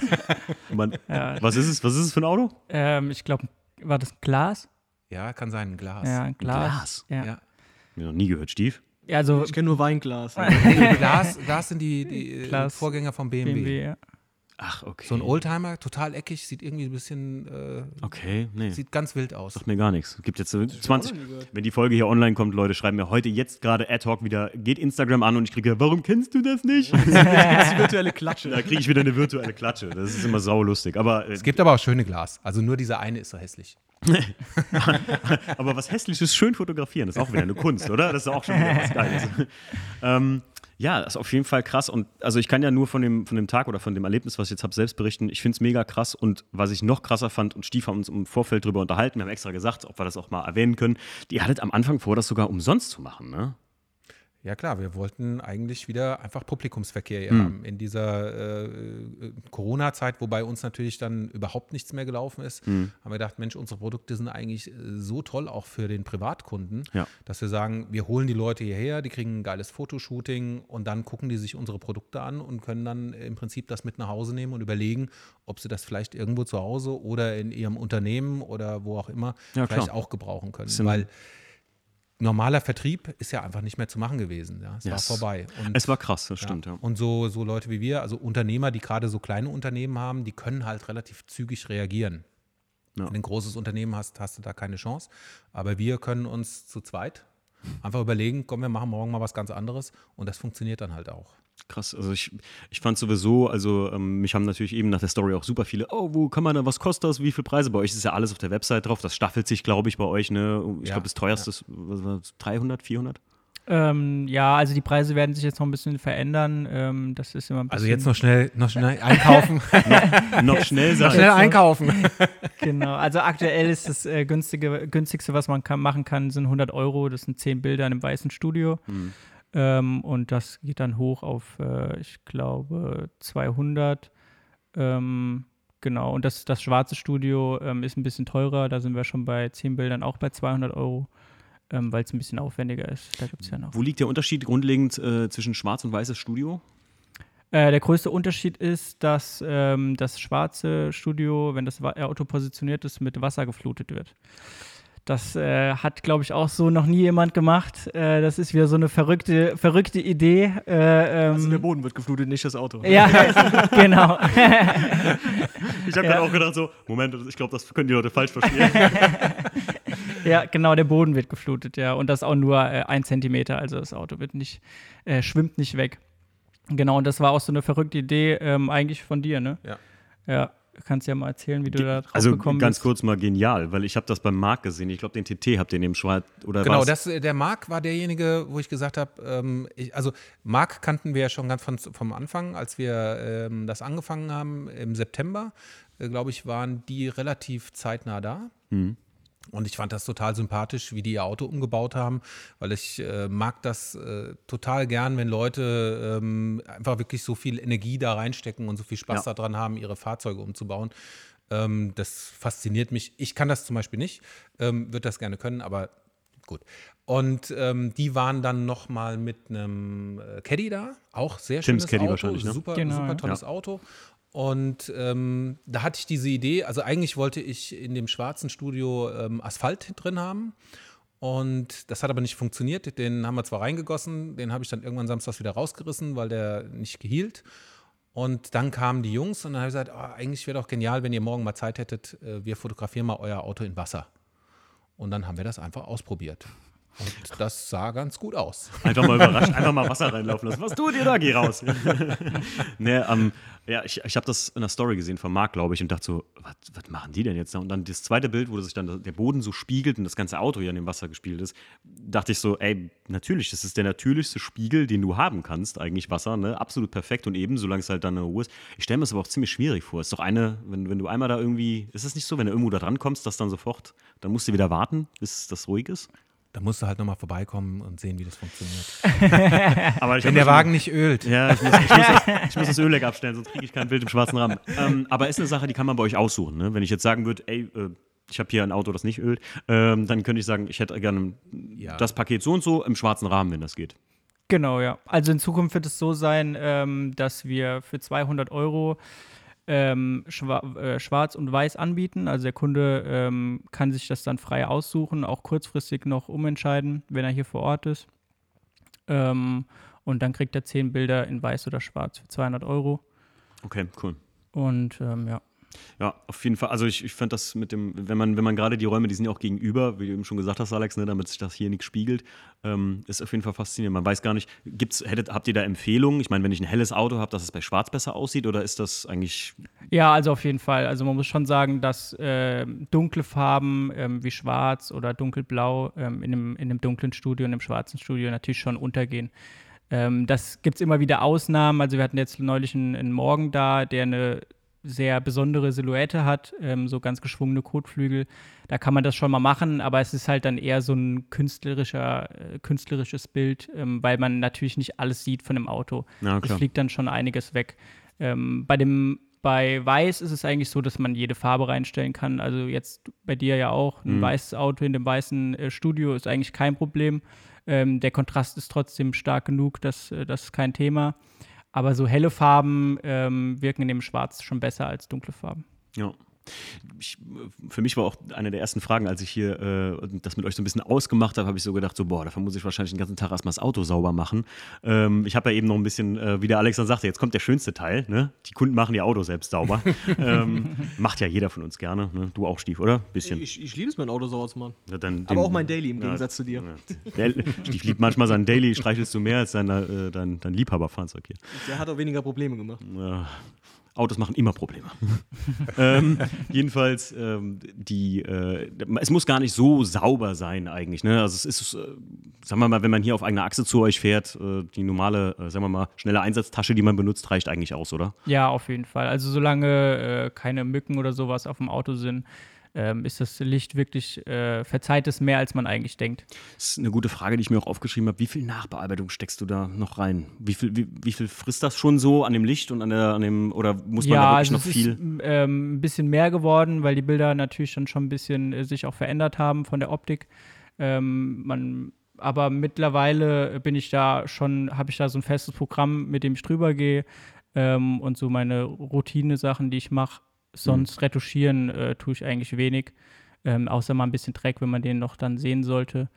man, Ja. was ist es? Was ist es für ein Auto? ähm, ich glaube, war das ein Glas? Ja, kann sein, ein Glas. Ja, ein Glas. Glas? Ja. Ja. Mir noch nie gehört, Stief. Ja, also Ich kenne nur Weinglas. Glas, Glas sind die, die äh, Glas. Vorgänger vom BMW. BMW, ja. Ach, okay. So ein Oldtimer, total eckig, sieht irgendwie ein bisschen, äh, Okay, nee. sieht ganz wild aus. Sagt mir gar nichts. Gibt jetzt so 20. Wenn die Folge hier online kommt, Leute, schreiben mir heute jetzt gerade ad hoc wieder, geht Instagram an und ich kriege, warum kennst du das nicht? Das ist virtuelle Klatsche. da kriege ich wieder eine virtuelle Klatsche. Das ist immer saulustig. Aber, äh, Es gibt aber auch schöne Glas. Also nur dieser eine ist so hässlich. aber was Hässliches schön fotografieren, ist auch wieder eine Kunst, oder? Das ist auch schon wieder was Geiles. ähm, ja, das ist auf jeden Fall krass. Und also ich kann ja nur von dem, von dem Tag oder von dem Erlebnis, was ich jetzt habe, selbst berichten. Ich finde es mega krass. Und was ich noch krasser fand, und Stief haben uns im Vorfeld drüber unterhalten, wir haben extra gesagt, ob wir das auch mal erwähnen können, die hattet am Anfang vor, das sogar umsonst zu machen, ne? Ja klar, wir wollten eigentlich wieder einfach Publikumsverkehr hier Hm. haben in dieser äh, äh, Corona-Zeit, wobei uns natürlich dann überhaupt nichts mehr gelaufen ist. Hm. Haben wir gedacht, Mensch, unsere Produkte sind eigentlich äh, so toll auch für den Privatkunden, Ja. dass wir sagen, wir holen die Leute hierher, die kriegen ein geiles Fotoshooting und dann gucken die sich unsere Produkte an und können dann im Prinzip das mit nach Hause nehmen und überlegen, ob sie das vielleicht irgendwo zu Hause oder in ihrem Unternehmen oder wo auch immer Ja, vielleicht auch gebrauchen können. Weil normaler Vertrieb ist ja einfach nicht mehr zu machen gewesen. Ja, es Ja, war vorbei. Und, Es war krass, das stimmt, ja. Und so, so Leute wie wir, also Unternehmer, die gerade so kleine Unternehmen haben, die können halt relativ zügig reagieren. Ja. Wenn du ein großes Unternehmen hast, hast du da keine Chance. Aber wir können uns zu zweit einfach überlegen, komm, wir machen morgen mal was ganz anderes und das funktioniert dann halt auch. Krass, also ich, ich fand sowieso, also ähm, mich haben natürlich eben nach der Story auch super viele, oh, wo kann man da, was kostet das, wie viele Preise? Bei euch ist ja alles auf der Website drauf, das staffelt sich, glaube ich, bei euch, ne? Ich Ja, glaube, das teuerste ist, was war das, 300, 400? Ähm, ja, also die Preise werden sich jetzt noch ein bisschen verändern. Ähm, das ist immer ein bisschen. Also jetzt noch schnell, noch schnell einkaufen. Noch schnell noch schnell einkaufen. Genau, also aktuell ist das äh, günstige, günstigste, was man kann, machen kann, sind 100 Euro. Das sind 10 Bilder in einem weißen Studio. Hm. Ähm, und das geht dann hoch auf, äh, ich glaube, 200. Ähm, genau, und das, das schwarze Studio ähm, ist ein bisschen teurer. Da sind wir schon bei 10 Bildern auch bei 200 Euro, ähm, weil es ein bisschen aufwendiger ist. Da gibt es ja noch. Wo liegt der Unterschied grundlegend äh, zwischen schwarz und weißes Studio? Äh, der größte Unterschied ist, dass ähm, das schwarze Studio, wenn das äh, Auto positioniert ist, mit Wasser geflutet wird. Das äh, hat, glaube ich, auch so noch nie jemand gemacht. Äh, das ist wieder so eine verrückte, verrückte Idee. Äh, ähm, Also der Boden wird geflutet, nicht das Auto. ja, genau. Ich habe Ja. dann auch gedacht so, Moment, ich glaube, das können die Leute falsch verstehen. ja, genau, der Boden wird geflutet, ja. Und das auch nur äh, ein Zentimeter. Also das Auto wird nicht, äh, schwimmt nicht weg. Genau, und das war auch so eine verrückte Idee, ähm, eigentlich von dir, ne? Ja. Ja, kannst ja mal erzählen, wie du da drauf also gekommen ganz bist. kurz mal genial, weil ich habe das beim Marc gesehen. Ich glaube, den TT habt ihr in dem Schwarz oder Genau, was? das, äh, der Marc war derjenige, wo ich gesagt habe, ähm, also Marc kannten wir ja schon ganz von, vom Anfang, als wir ähm, das angefangen haben im September, äh, glaube ich, waren die relativ zeitnah da. Mhm. Und ich fand das total sympathisch, wie die ihr Auto umgebaut haben, weil ich äh, mag das äh, total gern, wenn Leute ähm, einfach wirklich so viel Energie da reinstecken und so viel Spaß Ja. daran haben, ihre Fahrzeuge umzubauen. Ähm, das fasziniert mich. Ich kann das zum Beispiel nicht, ähm, würde das gerne können, aber gut. Und ähm, die waren dann noch mal mit einem äh, Caddy da, auch sehr Tim's schönes Caddy Auto, wahrscheinlich, ne? super, Genau, super ja. tolles Auto. Und ähm, da hatte ich diese Idee, also eigentlich wollte ich in dem schwarzen Studio ähm, Asphalt drin haben. Und das hat aber nicht funktioniert. Den haben wir zwar reingegossen, den habe ich dann irgendwann samstags wieder rausgerissen, weil der nicht gehielt. Und dann kamen die Jungs und dann habe ich gesagt, oh, eigentlich wäre doch genial, wenn ihr morgen mal Zeit hättet, äh, wir fotografieren mal euer Auto in Wasser. Und dann haben wir das einfach ausprobiert. Und das sah ganz gut aus. Einfach mal überrascht, einfach mal Wasser reinlaufen lassen. Was tut ihr da? Geh raus. nee, ähm, ja, ich, ich habe das in der Story gesehen von Marc, glaube ich, und dachte so, was, was machen die denn jetzt? Und dann das zweite Bild, wo sich dann der Boden so spiegelt und das ganze Auto hier in dem Wasser gespielt ist, dachte ich so, ey, natürlich, das ist der natürlichste Spiegel, den du haben kannst, eigentlich Wasser, ne? Absolut perfekt und eben, solange es halt dann in Ruhe ist. Ich stelle mir das aber auch ziemlich schwierig vor. Ist doch eine, wenn, wenn du einmal da irgendwie, ist es nicht so, wenn du irgendwo da dran kommst, dass dann sofort, dann musst du wieder warten, bis das ruhig ist? Da musst du halt nochmal vorbeikommen und sehen, wie das funktioniert. Aber ich Wenn der Wagen nicht ölt. Ja, ich muss, ich, muss das, ich muss das Ölleck abstellen, sonst kriege ich kein Bild im schwarzen Rahmen. Ähm, aber ist eine Sache, die kann man bei euch aussuchen. Ne? Wenn ich jetzt sagen würde, ey, äh, ich habe hier ein Auto, das nicht ölt, ähm, dann könnte ich sagen, ich hätte gerne Ja. das Paket so und so im schwarzen Rahmen, wenn das geht. Genau, ja. Also in Zukunft wird es so sein, ähm, dass wir für 200 Euro ähm, schwa äh, schwarz und weiß anbieten. Also der Kunde ähm, kann sich das dann frei aussuchen, auch kurzfristig noch umentscheiden, wenn er hier vor Ort ist. Ähm, und dann kriegt er 10 Bilder in weiß oder schwarz für 200 Euro. Okay, cool. Und ähm, ja. Ja, auf jeden Fall. Also ich, ich fand das mit dem, wenn man, wenn man gerade die Räume, die sind ja auch gegenüber, wie du eben schon gesagt hast, Alex, ne, damit sich das hier nicht spiegelt, ähm, ist auf jeden Fall faszinierend. Man weiß gar nicht, gibt's, hättet, habt ihr da Empfehlungen? Ich meine, wenn ich ein helles Auto habe, dass es bei Schwarz besser aussieht, oder ist das eigentlich Ja, also auf jeden Fall. Also man muss schon sagen, dass ähm, dunkle Farben ähm, wie schwarz oder dunkelblau ähm, in, einem, in einem dunklen Studio, in einem schwarzen Studio natürlich schon untergehen. Ähm, das gibt es immer wieder Ausnahmen. Also wir hatten jetzt neulich einen, einen Morgen da, der eine sehr besondere Silhouette hat, ähm, so ganz geschwungene Kotflügel. Da kann man das schon mal machen, aber es ist halt dann eher so ein künstlerischer, äh, künstlerisches Bild, ähm, weil man natürlich nicht alles sieht von dem Auto. Ja, es fliegt dann schon einiges weg. Ähm, bei dem bei Weiß ist es eigentlich so, dass man jede Farbe reinstellen kann. Also jetzt bei dir ja auch ein Mhm. weißes Auto in dem weißen äh, Studio ist eigentlich kein Problem. Ähm, der Kontrast ist trotzdem stark genug, dass äh, das ist kein Thema. Aber so helle Farben ähm, wirken in dem Schwarz schon besser als dunkle Farben. Ja. Ich, für mich war auch eine der ersten Fragen, als ich hier äh, das mit euch so ein bisschen ausgemacht habe, habe ich so gedacht, so, boah, dafür muss ich wahrscheinlich den ganzen Tag erstmal das Auto sauber machen. Ähm, ich habe ja eben noch ein bisschen, äh, wie der Alex dann sagte, jetzt kommt der schönste Teil, ne? Die Kunden machen ihr Auto selbst sauber. ähm, macht ja jeder von uns gerne, ne? Du auch, Stief, oder? Bisschen. Ich, ich liebe es, mein Auto sauer zu machen. Ja, dann Aber den- auch mein Daily im Ja, Gegensatz zu dir. Ja. Der Stief liebt manchmal sein Daily, streichelst du mehr als dein, äh, dein, dein Liebhaberfahrzeug hier. Der hat auch weniger Probleme gemacht. Ja, Autos machen immer Probleme. ähm, jedenfalls, ähm, die, äh, es muss gar nicht so sauber sein eigentlich. Ne? Also es ist, äh, sagen wir mal, wenn man hier auf eigener Achse zu euch fährt, äh, die normale, äh, sagen wir mal, schnelle Einsatztasche, die man benutzt, reicht eigentlich aus, oder? Ja, auf jeden Fall. Also solange äh, keine Mücken oder sowas auf dem Auto sind, ähm, ist das Licht wirklich, äh, verzeiht es mehr, als man eigentlich denkt. Das ist eine gute Frage, die ich mir auch aufgeschrieben habe. Wie viel Nachbearbeitung steckst du da noch rein? Wie viel, wie, wie viel frisst das schon so an dem Licht und an, der, an dem, oder muss man da ja, wirklich also noch es viel? ist ähm, ein bisschen mehr geworden, weil die Bilder natürlich dann schon ein bisschen äh, sich auch verändert haben von der Optik. Ähm, man, aber mittlerweile bin ich da schon, habe ich da so ein festes Programm, mit dem ich drüber gehe ähm, und so meine Routine-Sachen, die ich mache. Sonst retuschieren äh, tue ich eigentlich wenig, ähm, außer mal ein bisschen Dreck, wenn man den noch dann sehen sollte.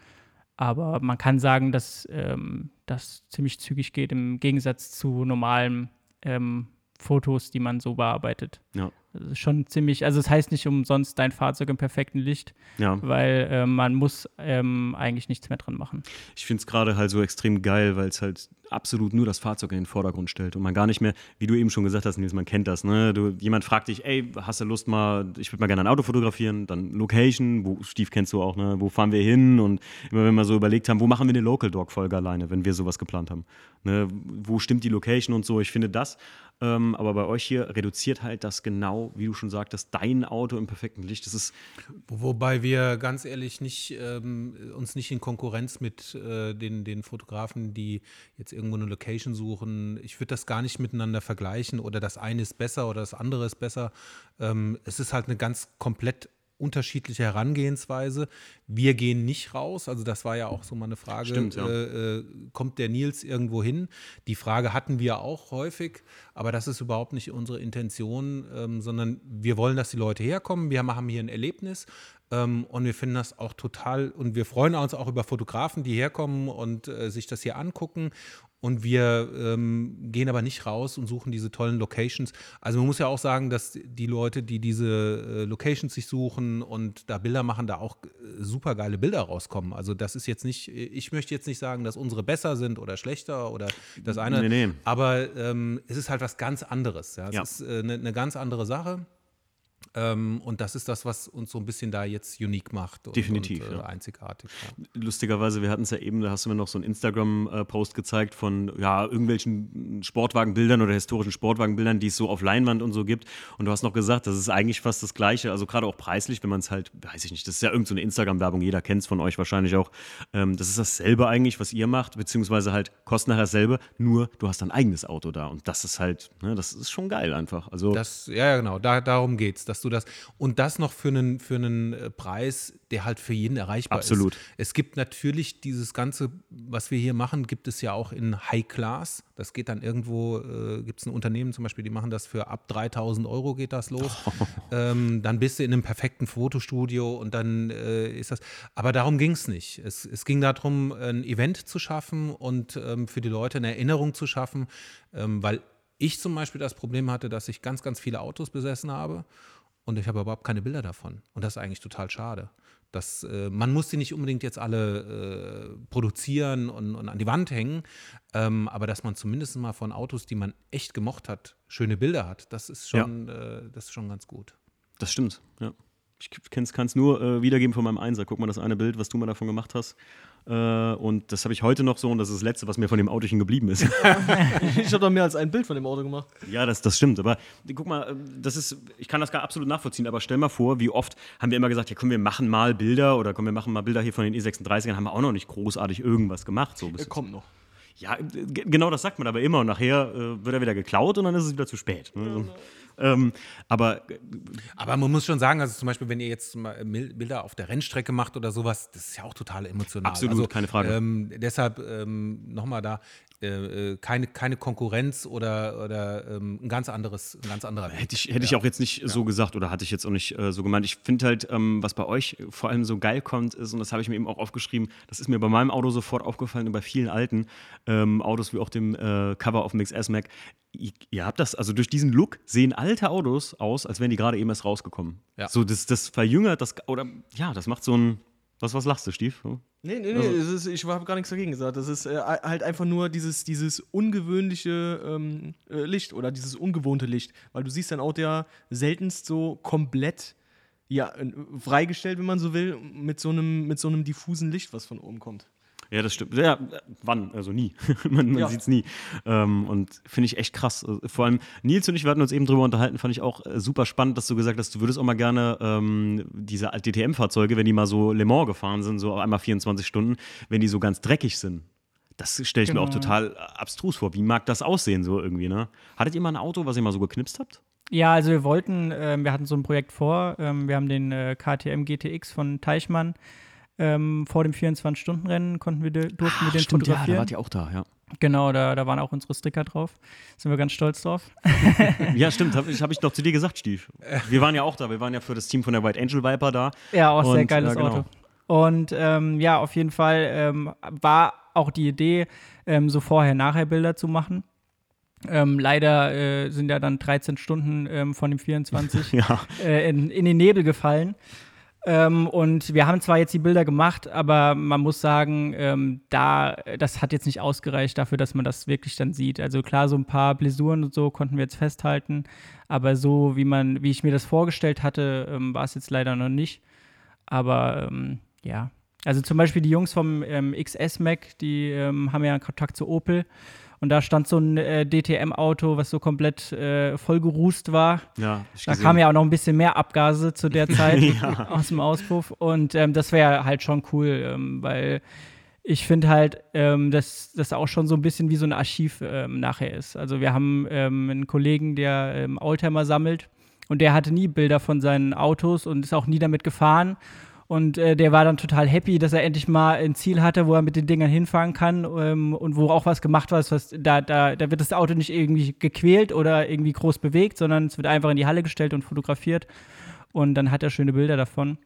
Aber man kann sagen, dass ähm, das ziemlich zügig geht im Gegensatz zu normalen ähm, Fotos, die man so bearbeitet. Ja. Das ist schon ziemlich, also es heißt nicht umsonst dein Fahrzeug im perfekten Licht, Ja. weil äh, man muss ähm, eigentlich nichts mehr dran machen. Ich finde es gerade halt so extrem geil, weil es halt absolut nur das Fahrzeug in den Vordergrund stellt und man gar nicht mehr, wie du eben schon gesagt hast, Nils, man kennt das, ne? Du, jemand fragt dich, ey, hast du Lust mal, ich würde mal gerne ein Auto fotografieren, dann Location, wo, Steve kennst du auch, ne? Wo fahren wir hin? Und immer wenn wir so überlegt haben, wo machen wir eine Local Dog Folge alleine, wenn wir sowas geplant haben, ne? Wo stimmt die Location und so? Ich finde das, ähm, aber bei euch hier reduziert halt das genau wie du schon sagtest, dein Auto im perfekten Licht. Das ist Wobei wir ganz ehrlich nicht, ähm, uns nicht in Konkurrenz mit äh, den, den Fotografen, die jetzt irgendwo eine Location suchen, ich würde das gar nicht miteinander vergleichen oder das eine ist besser oder das andere ist besser. Ähm, es ist halt eine ganz komplett unterschiedliche Herangehensweise. Wir gehen nicht raus, also das war ja auch so mal eine Frage, Stimmt, ja. äh, äh, kommt der Nils irgendwo hin? Die Frage hatten wir auch häufig, aber das ist überhaupt nicht unsere Intention, ähm, sondern wir wollen, dass die Leute herkommen. Wir haben hier ein Erlebnis ähm, und wir finden das auch total und wir freuen uns auch über Fotografen, die herkommen und äh, sich das hier angucken. Und wir ähm, gehen aber nicht raus und suchen diese tollen Locations. Also man muss ja auch sagen, dass die Leute, die diese äh, Locations sich suchen und da Bilder machen, da auch äh, super geile Bilder rauskommen. Also das ist jetzt nicht, ich möchte jetzt nicht sagen, dass unsere besser sind oder schlechter oder das eine. Nee, nee. Aber ähm, es ist halt was ganz anderes. Ja? Es Ja. ist eine äh, ne- ne ganz andere Sache. Ähm, und das ist das, was uns so ein bisschen da jetzt unique macht. Und, Definitiv, Und, äh, ja. einzigartig. Ja. lustigerweise, wir hatten es ja eben, da hast du mir noch so einen Instagram-Post gezeigt von ja, irgendwelchen Sportwagenbildern oder historischen Sportwagenbildern, die es so auf Leinwand und so gibt. Und du hast noch gesagt, das ist eigentlich fast das Gleiche. Also gerade auch preislich, wenn man es halt, weiß ich nicht, das ist ja irgendeine so eine Instagram-Werbung, jeder kennt es von euch wahrscheinlich auch. Ähm, das ist dasselbe eigentlich, was ihr macht, beziehungsweise halt kostet nachher dasselbe, nur du hast dein eigenes Auto da. Und das ist halt, ne, das ist schon geil einfach. Also Das, ja, ja, genau, da, darum geht es, dass du das und das noch für einen, für einen äh, Preis, der halt für jeden erreichbar Absolut. ist. Es gibt natürlich dieses Ganze, was wir hier machen, gibt es ja auch in High Class. Das geht dann irgendwo, äh, gibt es ein Unternehmen zum Beispiel, die machen das für ab 3000 Euro geht das los. ähm, dann bist du in einem perfekten Fotostudio und dann äh, ist das. Aber darum ging es nicht. Es, es ging darum, ein Event zu schaffen und ähm, für die Leute eine Erinnerung zu schaffen, ähm, weil ich zum Beispiel das Problem hatte, dass ich ganz, ganz viele Autos besessen habe und ich habe überhaupt keine Bilder davon. Und das ist eigentlich total schade. Das, äh, man muss die nicht unbedingt jetzt alle äh, produzieren und, und an die Wand hängen, ähm, aber dass man zumindest mal von Autos, die man echt gemocht hat, schöne Bilder hat, das ist schon, äh, das ist schon ganz gut. Das stimmt, ja. Ich kann es nur äh, wiedergeben von meinem Einser. Guck mal das eine Bild, was du mal davon gemacht hast. Äh, und das habe ich heute noch so und das ist das Letzte, was mir von dem Autochen geblieben ist. Ich habe doch mehr als ein Bild von dem Auto gemacht. ja, das, das stimmt. Aber guck mal, äh, das ist, ich kann das gar absolut nachvollziehen, aber stell mal vor, wie oft haben wir immer gesagt, ja komm, wir machen mal Bilder oder komm, wir machen mal Bilder hier von den E36ern, haben wir auch noch nicht großartig irgendwas gemacht. So bis kommt noch. Ja, äh, genau das sagt man aber immer. Und nachher äh, wird er wieder geklaut und dann ist es wieder zu spät. Ne? So. Ähm, aber Aber man muss schon sagen, also zum Beispiel, wenn ihr jetzt Bilder auf der Rennstrecke macht oder sowas, das ist ja auch total emotional. Absolut, also, keine Frage. Ähm, deshalb ähm, nochmal da, äh, äh, keine, keine Konkurrenz oder, oder ähm, ein ganz anderes, ein ganz anderer Weg. Hätte ich, hätte ich auch jetzt nicht so gesagt oder hatte ich jetzt auch nicht äh, so gemeint. Ich finde halt, ähm, was bei euch vor allem so geil kommt, ist, und das habe ich mir eben auch aufgeschrieben, das ist mir bei meinem Auto sofort aufgefallen und bei vielen alten ähm, Autos wie auch dem äh, Cover auf dem XS-Mac. Ihr habt das, also durch diesen Look sehen alte Autos aus, als wären die gerade eben erst rausgekommen. Ja. So, das, das verjüngert, das, oder ja, das macht so ein, was, was lachst du, Stief? So? Nee, nee, nee, Also- ist, ich habe gar nichts dagegen gesagt. Das ist äh, halt einfach nur dieses, dieses ungewöhnliche ähm, äh, Licht oder dieses ungewohnte Licht. Weil du siehst dein Auto ja seltenst so komplett ja, äh, freigestellt, wenn man so will, mit so einem, mit so einem diffusen Licht, was von oben kommt. Ja, das stimmt. Ja, äh, wann? Also nie. man man Ja. sieht es nie. Ähm, und finde ich echt krass. Äh, Vor allem Nils und ich, wir hatten uns eben drüber unterhalten, fand ich auch äh, super spannend, dass du gesagt hast, du würdest auch mal gerne ähm, diese DTM-Fahrzeuge, wenn die mal so Le Mans gefahren sind, so einmal 24 Stunden, wenn die so ganz dreckig sind. Das stelle ich mir auch Genau. total äh, abstrus vor. Wie mag das aussehen, so irgendwie, ne? Hattet ihr mal ein Auto, was ihr mal so geknipst habt? Ja, also wir wollten, ähm, wir hatten so ein Projekt vor. Ähm, wir haben den äh, KTM GTX von Teichmann ähm, vor dem 24-Stunden-Rennen konnten wir, durften wir den Ah, stimmt, ja, da fotografieren. wart ihr auch da, ja. genau, da, da waren auch unsere Sticker drauf. Sind wir ganz stolz drauf. ja, stimmt, habe ich, hab ich noch zu dir gesagt, Stief. Wir waren ja auch da, wir waren ja für das Team von der White Angel Viper da. Ja, auch sehr Und, geiles ja, genau. Auto. Und ähm, ja, auf jeden Fall ähm, war auch die Idee, ähm, so Vorher-Nachher-Bilder zu machen. Ähm, leider äh, sind ja dann 13 Stunden ähm, von dem 24 Ja. äh, in, in den Nebel gefallen. Ähm, und wir haben zwar jetzt die Bilder gemacht, aber man muss sagen, ähm, da, das hat jetzt nicht ausgereicht dafür, dass man das wirklich dann sieht. Also klar, so ein paar Blessuren und so konnten wir jetzt festhalten, aber so wie man, wie ich mir das vorgestellt hatte, ähm, war es jetzt leider noch nicht. Aber ähm, ja. Also zum Beispiel die Jungs vom ähm, XS Mac, die ähm, haben ja Kontakt zu Opel Und da stand so ein äh, DTM-Auto, was so komplett äh, vollgerußt war. Ja, Da gesehen. kamen ja auch noch ein bisschen mehr Abgase zu der Zeit aus dem Auspuff. Und ähm, das wäre halt schon cool, ähm, weil ich finde halt, ähm, dass das auch schon so ein bisschen wie so ein Archiv ähm, nachher ist. Also wir haben ähm, einen Kollegen, der ähm, Oldtimer sammelt und der hatte nie Bilder von seinen Autos und ist auch nie damit gefahren. Und äh, der war dann total happy, dass er endlich mal ein Ziel hatte, wo er mit den Dingern hinfahren kann ähm, und wo auch was gemacht war. Was, da, da, da wird das Auto nicht irgendwie gequält oder irgendwie groß bewegt, sondern es wird einfach in die Halle gestellt und fotografiert. Und dann hat er schöne Bilder davon.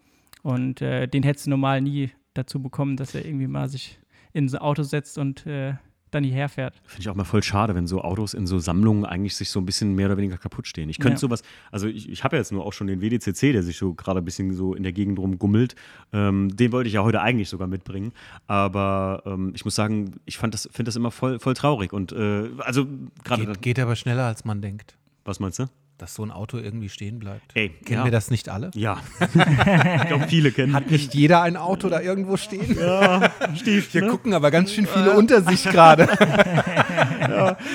Und äh, den hättest du normal nie dazu bekommen, dass er irgendwie mal sich in ein Auto setzt und äh, dann hierher fährt. Finde ich auch mal voll schade, wenn so Autos in so Sammlungen eigentlich sich so ein bisschen mehr oder weniger kaputt stehen. Ich könnte Ja. sowas, also ich, ich habe ja jetzt nur auch schon den WDCC, der sich so gerade ein bisschen so in der Gegend rumgummelt. Ähm, den wollte ich ja heute eigentlich sogar mitbringen. Aber ähm, ich muss sagen, ich fand das, finde das immer voll, voll traurig. Und äh, also gerade, Geht, geht aber schneller, als man denkt, was meinst du? Dass so ein Auto irgendwie stehen bleibt. Ey, Kennen ja. wir das nicht alle? Ja. ich glaube, viele kennen. Hat nicht jeder ein Auto da irgendwo stehen? ja, Stief, Hier ne? gucken aber ganz schön viele unter sich gerade.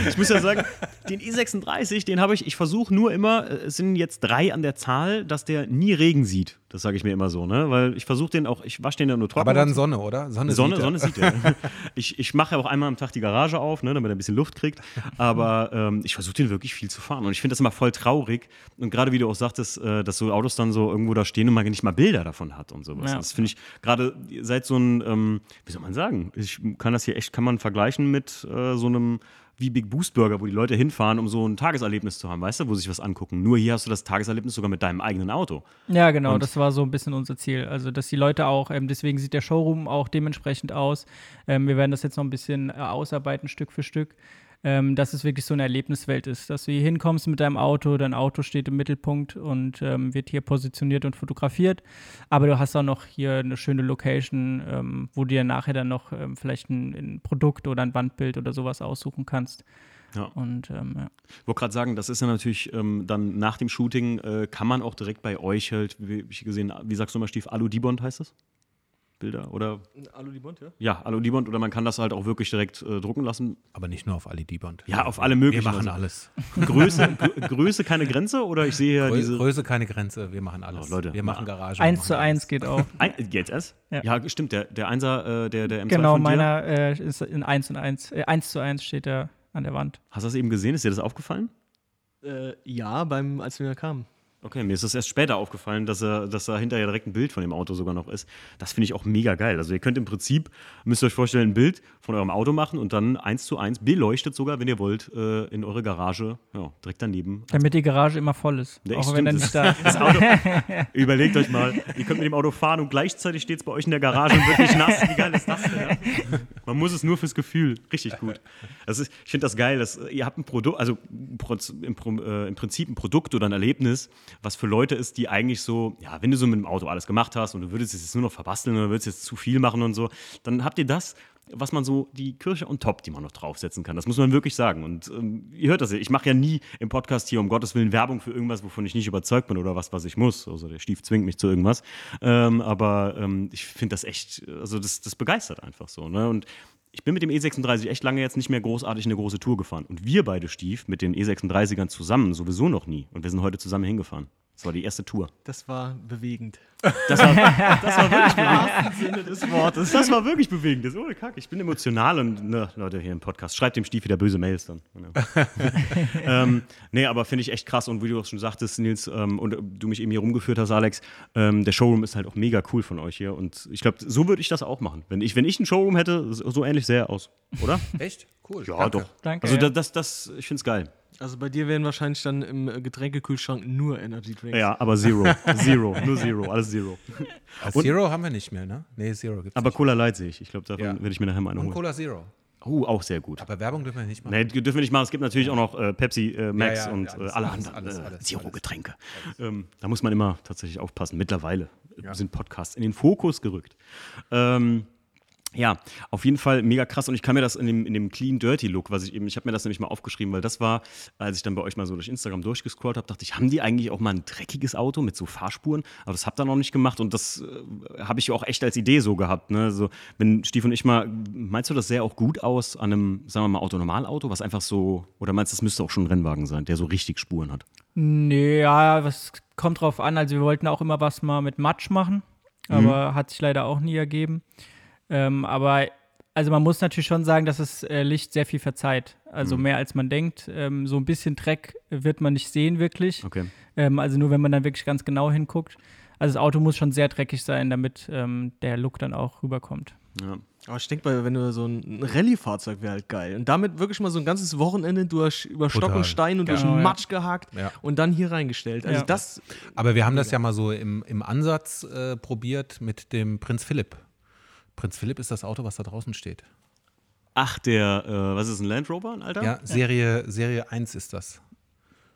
Ich muss ja sagen, den E36, den habe ich, ich versuche nur immer, äh, es sind jetzt drei an der Zahl, dass der nie Regen sieht. Das sage ich mir immer so, ne? Weil ich versuche den auch, ich wasche den ja nur trocken. aber dann Sonne, oder? Sonne, Sonne, sieht er. Sonne sieht er. Ich, ich mache ja auch einmal am Tag die Garage auf, ne, damit er ein bisschen Luft kriegt. Aber ähm, ich versuche den wirklich viel zu fahren. Und ich finde das immer voll traurig. Und gerade wie du auch sagtest, äh, dass so Autos dann so irgendwo da stehen und man nicht mal Bilder davon hat und sowas. Ja. Das finde ich gerade seit so ein, ähm, wie soll man sagen, ich kann das hier echt, kann man vergleichen mit äh, so einem wie Big Boost Burger, wo die Leute hinfahren, um so ein Tageserlebnis zu haben, weißt du, wo sie sich was angucken. Nur hier hast du das Tageserlebnis sogar mit deinem eigenen Auto. Ja, genau, Und- das war so ein bisschen unser Ziel. Also, dass die Leute auch, ähm, deswegen sieht der Showroom auch dementsprechend aus. Ähm, wir werden das jetzt noch ein bisschen äh, ausarbeiten, Stück für Stück. Ähm, dass es wirklich so eine Erlebniswelt ist, dass du hier hinkommst mit deinem Auto, dein Auto steht im Mittelpunkt und ähm, wird hier positioniert und fotografiert. Aber du hast auch noch hier eine schöne Location, ähm, wo du dir nachher dann noch ähm, vielleicht ein, ein Produkt oder ein Wandbild oder sowas aussuchen kannst. Ja. Und ähm, ja. Ich wollte gerade sagen, das ist ja natürlich ähm, dann nach dem Shooting, äh, kann man auch direkt bei euch halt, wie ich gesehen, wie sagst du mal, Stief, Alu Dibond heißt das? Bilder oder Alu die Bond, ja? ja, Alu Dibond oder man kann das halt auch wirklich direkt äh, drucken lassen. Aber nicht nur auf Ali Dibond. Ja, auf alle möglichen. Wir machen Also, alles. Größe, Grö- Größe keine Grenze oder ich sehe ja Grö diese. Größe keine Grenze, wir machen alles. Oh, Leute, wir machen Garage. eins zu eins geht auch. Ein, jetzt erst? Ja. Ja. stimmt, der, der Einser, äh, der, der M2 Genau, von dir. meiner äh, ist in 1 und 1. Äh, 1 zu 1 steht er an der Wand. Hast du das eben gesehen? Ist dir das aufgefallen? Äh, ja, beim, als wir kamen. Okay, mir ist das erst später aufgefallen, dass, er, dass da hinterher direkt ein Bild von dem Auto sogar noch ist. Das finde ich auch mega geil. Also ihr könnt im Prinzip, müsst ihr euch vorstellen, ein Bild von eurem Auto machen und dann eins zu eins beleuchtet sogar, wenn ihr wollt, äh, in eure Garage, ja, direkt daneben. Damit die Garage immer voll ist. Ja, auch stimmt, wenn er nicht da Das Auto, überlegt euch mal, ihr könnt mit dem Auto fahren und gleichzeitig steht es bei euch in der Garage und wird nicht nass. Wie geil ist das denn? Ja? Man muss es nur fürs Gefühl. Richtig gut. Ist, ich finde das geil, dass ihr habt ein Produkt, also im, Pro- äh, im Prinzip ein Produkt oder ein Erlebnis, was für Leute ist, die eigentlich so, ja, wenn du so mit dem Auto alles gemacht hast und du würdest es jetzt nur noch verbasteln oder würdest jetzt zu viel machen und so, dann habt ihr das, was man so, die Kirche on top, die man noch draufsetzen kann. Das muss man wirklich sagen. Und ähm, ihr hört das ja, ich mache ja nie im Podcast hier um Gottes Willen Werbung für irgendwas, wovon ich nicht überzeugt bin oder was, was ich muss. Also der Stief zwingt mich zu irgendwas. Ähm, aber ähm, ich finde das echt, also das, das begeistert einfach so. Ne? Und ich bin mit dem E36 echt lange jetzt nicht mehr großartig eine große Tour gefahren. Und wir beide, Stief, mit den E36ern zusammen sowieso noch nie. Und wir sind heute zusammen hingefahren. Das war die erste Tour. Das war bewegend. Das war, das war wirklich bewegend. Im Sinne des Wortes. Das war wirklich bewegend. Das ist ohne Kack. Ich bin emotional und ne, Leute hier im Podcast, schreibt dem Stief wieder böse Mails dann. Ja. ähm, nee, aber finde ich echt krass und wie du auch schon sagtest, Nils, ähm, und du mich eben hier rumgeführt hast, Alex, ähm, der Showroom ist halt auch mega cool von euch hier und ich glaube, so würde ich das auch machen. Wenn ich, wenn ich einen Showroom hätte, so ähnlich sähe er aus, oder? Echt? Cool. ja, danke. doch. Danke, Also das, das ich finde es geil. Also bei dir wären wahrscheinlich dann im äh, Getränkekühlschrank nur Energy Drinks. Ja, aber Zero. Zero. Nur Zero. Alles Zero. Als Und- Zero haben wir nicht mehr, ne? Nee, Zero gibt's Aber nicht. Cola Light sehe ich. Ich glaube, davon Ja. werde ich mir nachher mal eine Und holen. Cola Zero. Oh, auch sehr gut. Aber Werbung dürfen wir nicht machen. Nee, dürfen wir nicht machen. Es gibt natürlich auch noch äh, Pepsi äh, Max Ja, ja, und ja, alles, äh, alle alles, anderen alles, äh, alles, Zero-Getränke. Ähm, da muss man immer tatsächlich aufpassen. Mittlerweile sind Podcasts in den Fokus gerückt. Ähm, Ja, auf jeden Fall mega krass und ich kann mir das in dem, in dem Clean Dirty Look, was ich eben, ich habe mir das nämlich mal aufgeschrieben, weil das war, als ich dann bei euch mal so durch Instagram durchgescrollt habe, dachte ich, haben die eigentlich auch mal ein dreckiges Auto mit so Fahrspuren? Aber das habt ihr noch nicht gemacht und das äh, habe ich auch echt als Idee so gehabt. Ne? So, wenn Stief und ich mal, meinst du, das sähe auch gut aus an einem, sagen wir mal, Autonormalauto, was einfach so, oder meinst du, das müsste auch schon ein Rennwagen sein, der so richtig Spuren hat? Nee, ja, was kommt drauf an. Also wir wollten auch immer was mal mit Matsch machen, aber hat sich leider auch nie ergeben. Ähm, aber also man muss natürlich schon sagen, dass das äh, Licht sehr viel verzeiht. Also mehr als man denkt. Ähm, so ein bisschen Dreck wird man nicht sehen wirklich. Okay. Ähm, also nur wenn man dann wirklich ganz genau hinguckt. Also das Auto muss schon sehr dreckig sein, damit ähm, der Look dann auch rüberkommt. Ja. Aber ich denke mal, wenn du so ein Rallye-Fahrzeug wäre halt geil. Und damit wirklich mal so ein ganzes Wochenende durch, über Stock Total. und Stein und durch Genau, den ja. Matsch gehakt Ja. und dann hier reingestellt. Also Ja. das, Aber wir haben das ja mal so im, im Ansatz äh, probiert mit dem Prinz Philipp. Prinz Philipp ist das Auto, was da draußen steht. Ach, der, äh, was ist ein Land Rover, Alter? Ja, Serie, Serie 1 ist das.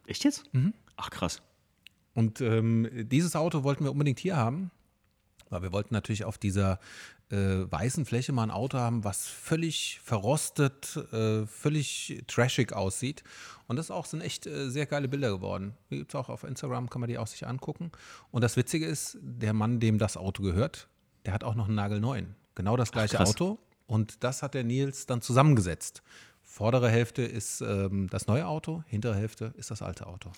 Echt jetzt? Ach, krass. Und ähm, dieses Auto wollten wir unbedingt hier haben, weil wir wollten natürlich auf dieser äh, weißen Fläche mal ein Auto haben, was völlig verrostet, äh, völlig trashig aussieht. Und das auch sind echt äh, sehr geile Bilder geworden. Die gibt es auch auf Instagram, kann man die auch sich angucken. Und das Witzige ist, der Mann, dem das Auto gehört, der hat auch noch einen nagelneuen. Genau das gleiche krass. Auto. Und das hat der Nils dann zusammengesetzt. Vordere Hälfte ist ähm, das neue Auto, hintere Hälfte ist das alte Auto.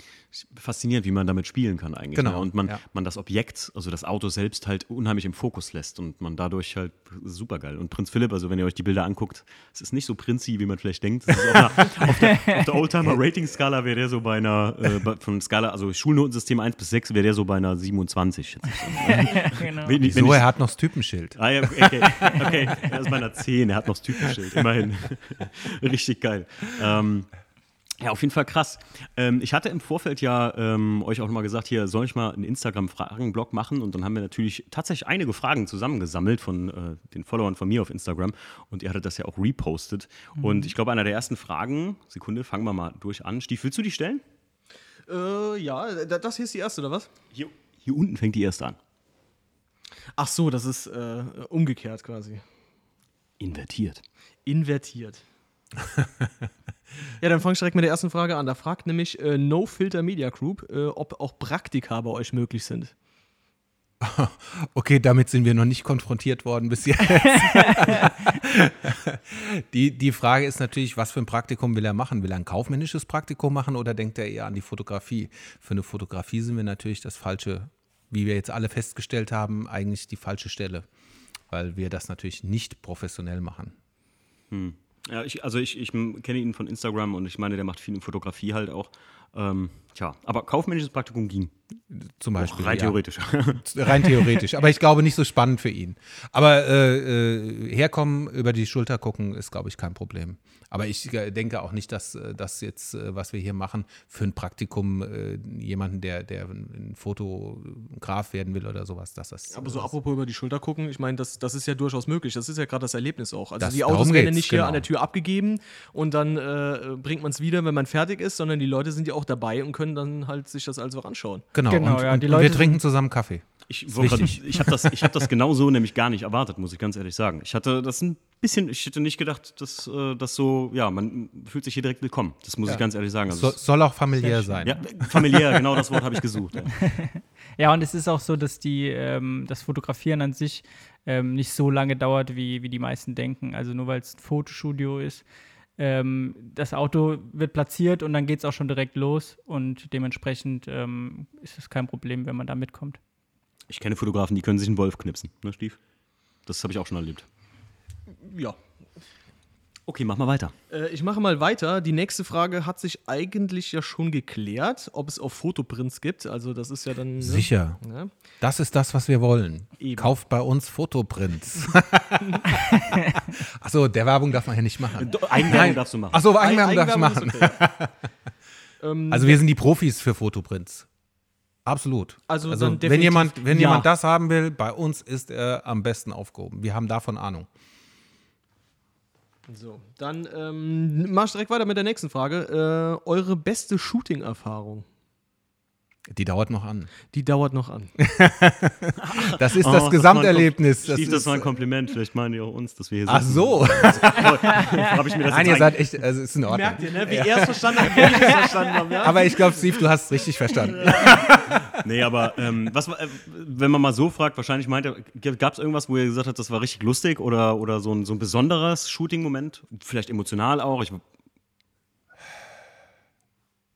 Faszinierend, wie man damit spielen kann eigentlich. Genau, Ne? Und man, ja. man das Objekt, also das Auto selbst halt unheimlich im Fokus lässt und man dadurch halt super geil. Und Prinz Philipp, also wenn ihr euch die Bilder anguckt, es ist nicht so prinzi, wie man vielleicht denkt. Auf, einer, auf der, auf der Oldtimer-Rating-Skala wäre der so bei einer, äh, von Skala, also Schulnotensystem 1 bis 6 wäre der so bei einer 27. schätze ich. genau. Wenn, ich- wenn ich- er hat noch das Typenschild. Ah ja, okay, okay. Er ist bei einer 10, er hat noch das Typenschild, immerhin. Richtig geil. Ähm, ja, auf jeden Fall krass. Ähm, ich hatte im Vorfeld ja ähm, euch auch mal gesagt, hier soll ich mal einen Instagram-Fragen-Blog machen und dann haben wir natürlich tatsächlich einige Fragen zusammengesammelt von äh, den Followern von mir auf Instagram und ihr hattet das ja auch repostet. Und ich glaube, einer der ersten Fragen, Sekunde, fangen wir mal durch an. Stief, willst du die stellen? äh, ja, da- das hier ist die erste, oder was? Hier, hier unten fängt die erste an. Ach so, das ist äh, umgekehrt quasi. Invertiert. Invertiert. Ja, dann fange ich direkt mit der ersten Frage an. Da fragt nämlich äh, No Filter Media Group, äh, ob auch Praktika bei euch möglich sind. Okay, damit sind wir noch nicht konfrontiert worden bis jetzt. die, die Frage ist natürlich, was für ein Praktikum will er machen? Will er ein kaufmännisches Praktikum machen oder denkt er eher an die Fotografie? Für eine Fotografie sind wir natürlich das falsche, wie wir jetzt alle festgestellt haben, eigentlich die falsche Stelle, weil wir das natürlich nicht professionell machen. Ja, ich, also ich, ich kenne ihn von Instagram und ich meine, der macht viel in Fotografie halt auch. Ähm, tja, aber kaufmännisches Praktikum ging. Zum Beispiel. Rein ja. theoretisch. Rein theoretisch. Aber ich glaube nicht so spannend für ihn. Aber äh, äh, herkommen, über die Schulter gucken, ist, glaube ich, kein Problem. Aber ich äh, denke auch nicht, dass äh, das jetzt, äh, was wir hier machen, für ein Praktikum äh, jemanden, der, der ein Fotograf werden will oder sowas, dass das. Aber so apropos über die Schulter gucken, ich meine, das, das ist ja durchaus möglich. Das ist ja gerade das Erlebnis auch. Also Das- die Autos werden ja nicht hier genau. an der Tür abgegeben und dann äh, bringt man es wieder, wenn man fertig ist, sondern die Leute sind ja auch dabei und können dann halt sich das also anschauen. Genau, Genau, und, ja, und, die und wir trinken zusammen Kaffee. Ich, grad- ich habe das, ich hab das genau so nämlich gar nicht erwartet, muss ich ganz ehrlich sagen. Ich hatte das ein bisschen, ich hätte nicht gedacht, dass äh, das so, ja, man fühlt sich hier direkt willkommen. Das muss ich ganz ehrlich sagen. Also So, es- soll auch familiär sein. ja, familiär, genau das Wort habe ich gesucht. Ja. Ja, und es ist auch so, dass die, ähm, das Fotografieren an sich ähm, nicht so lange dauert, wie, wie die meisten denken. Also nur weil es ein Fotostudio ist. Ähm, das Auto wird platziert und dann geht es auch schon direkt los und dementsprechend ähm, ist es kein Problem, wenn man da mitkommt. Ich kenne Fotografen, die können sich einen Wolf knipsen, ne, Stief? Das habe ich auch schon erlebt. Ja. Okay, mach mal weiter. Äh, ich mache mal weiter. Die nächste Frage hat sich eigentlich ja schon geklärt, ob es auch Fotoprints gibt. Also das ist ja dann. ne? Sicher. Ja. Das ist das, was wir wollen. Eben. Kauft bei uns Fotoprints. Achso, der Werbung darf man ja nicht machen. Eigenwerbung darfst du machen. Achso, Eigenwerbung darf ich Eigenwerbung machen. okay. ähm, Also wir sind die Profis für Fotoprints. Absolut. Also dann wenn jemand, wenn ja. jemand das haben will, bei uns ist er am besten aufgehoben. Wir haben davon Ahnung. So, dann ähm, mach direkt weiter mit der nächsten Frage. Äh, eure beste Shooting-Erfahrung? Die dauert noch an. Die dauert noch an. Das ist Oh, das Gesamterlebnis. Kom- Steve, das ist- war ein Kompliment. Vielleicht meinen die auch uns, dass wir hier Ach sitzen. so. Habe ich mir das Nein, ihr seid echt, also ist in Ordnung. Merkt ihr, ne? Wie er es verstanden hat, wie ich es verstanden habe, ja? Aber ich glaube, Steve, du hast es richtig verstanden. Nee, aber ähm, was, äh, wenn man mal so fragt, wahrscheinlich meint er, gab es irgendwas, wo ihr gesagt habt, das war richtig lustig oder, oder so, ein, so ein besonderes Shooting-Moment? Vielleicht emotional auch? Ich,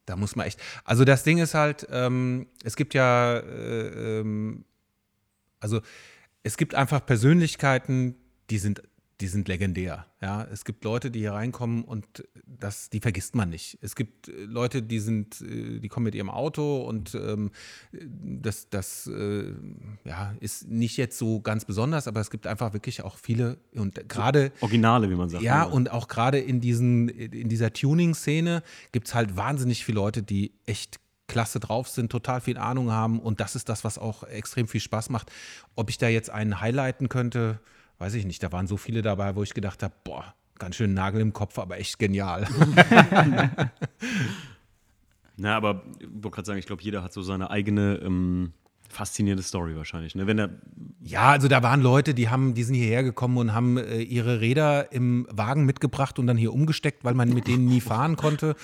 Da muss man echt. Also das Ding ist halt, ähm, es gibt ja, äh, ähm, also es gibt einfach Persönlichkeiten, die sind, die sind legendär. Ja, es gibt Leute, die hier reinkommen und das, die vergisst man nicht. Es gibt äh, Leute, die sind, äh, die kommen mit ihrem Auto und ähm, das, das äh, ja, ist nicht jetzt so ganz besonders, aber es gibt einfach wirklich auch viele und gerade Originale, wie man sagt. ja, ne? und auch gerade in, diesen, in dieser Tuning-Szene gibt es halt wahnsinnig viele Leute, die echt klasse drauf sind, total viel Ahnung haben und das ist das, was auch extrem viel Spaß macht. Ob ich da jetzt einen highlighten könnte, weiß ich nicht. Da waren so viele dabei, wo ich gedacht habe, boah, ganz schön Nagel im Kopf, aber echt genial. Na, aber ich wollte gerade sagen, ich glaube, jeder hat so seine eigene ähm, faszinierende Story wahrscheinlich. Ne? Wenn er, Ja, also da waren Leute, die haben, die sind hierher gekommen und haben äh, ihre Räder im Wagen mitgebracht und dann hier umgesteckt, weil man mit denen nie fahren konnte.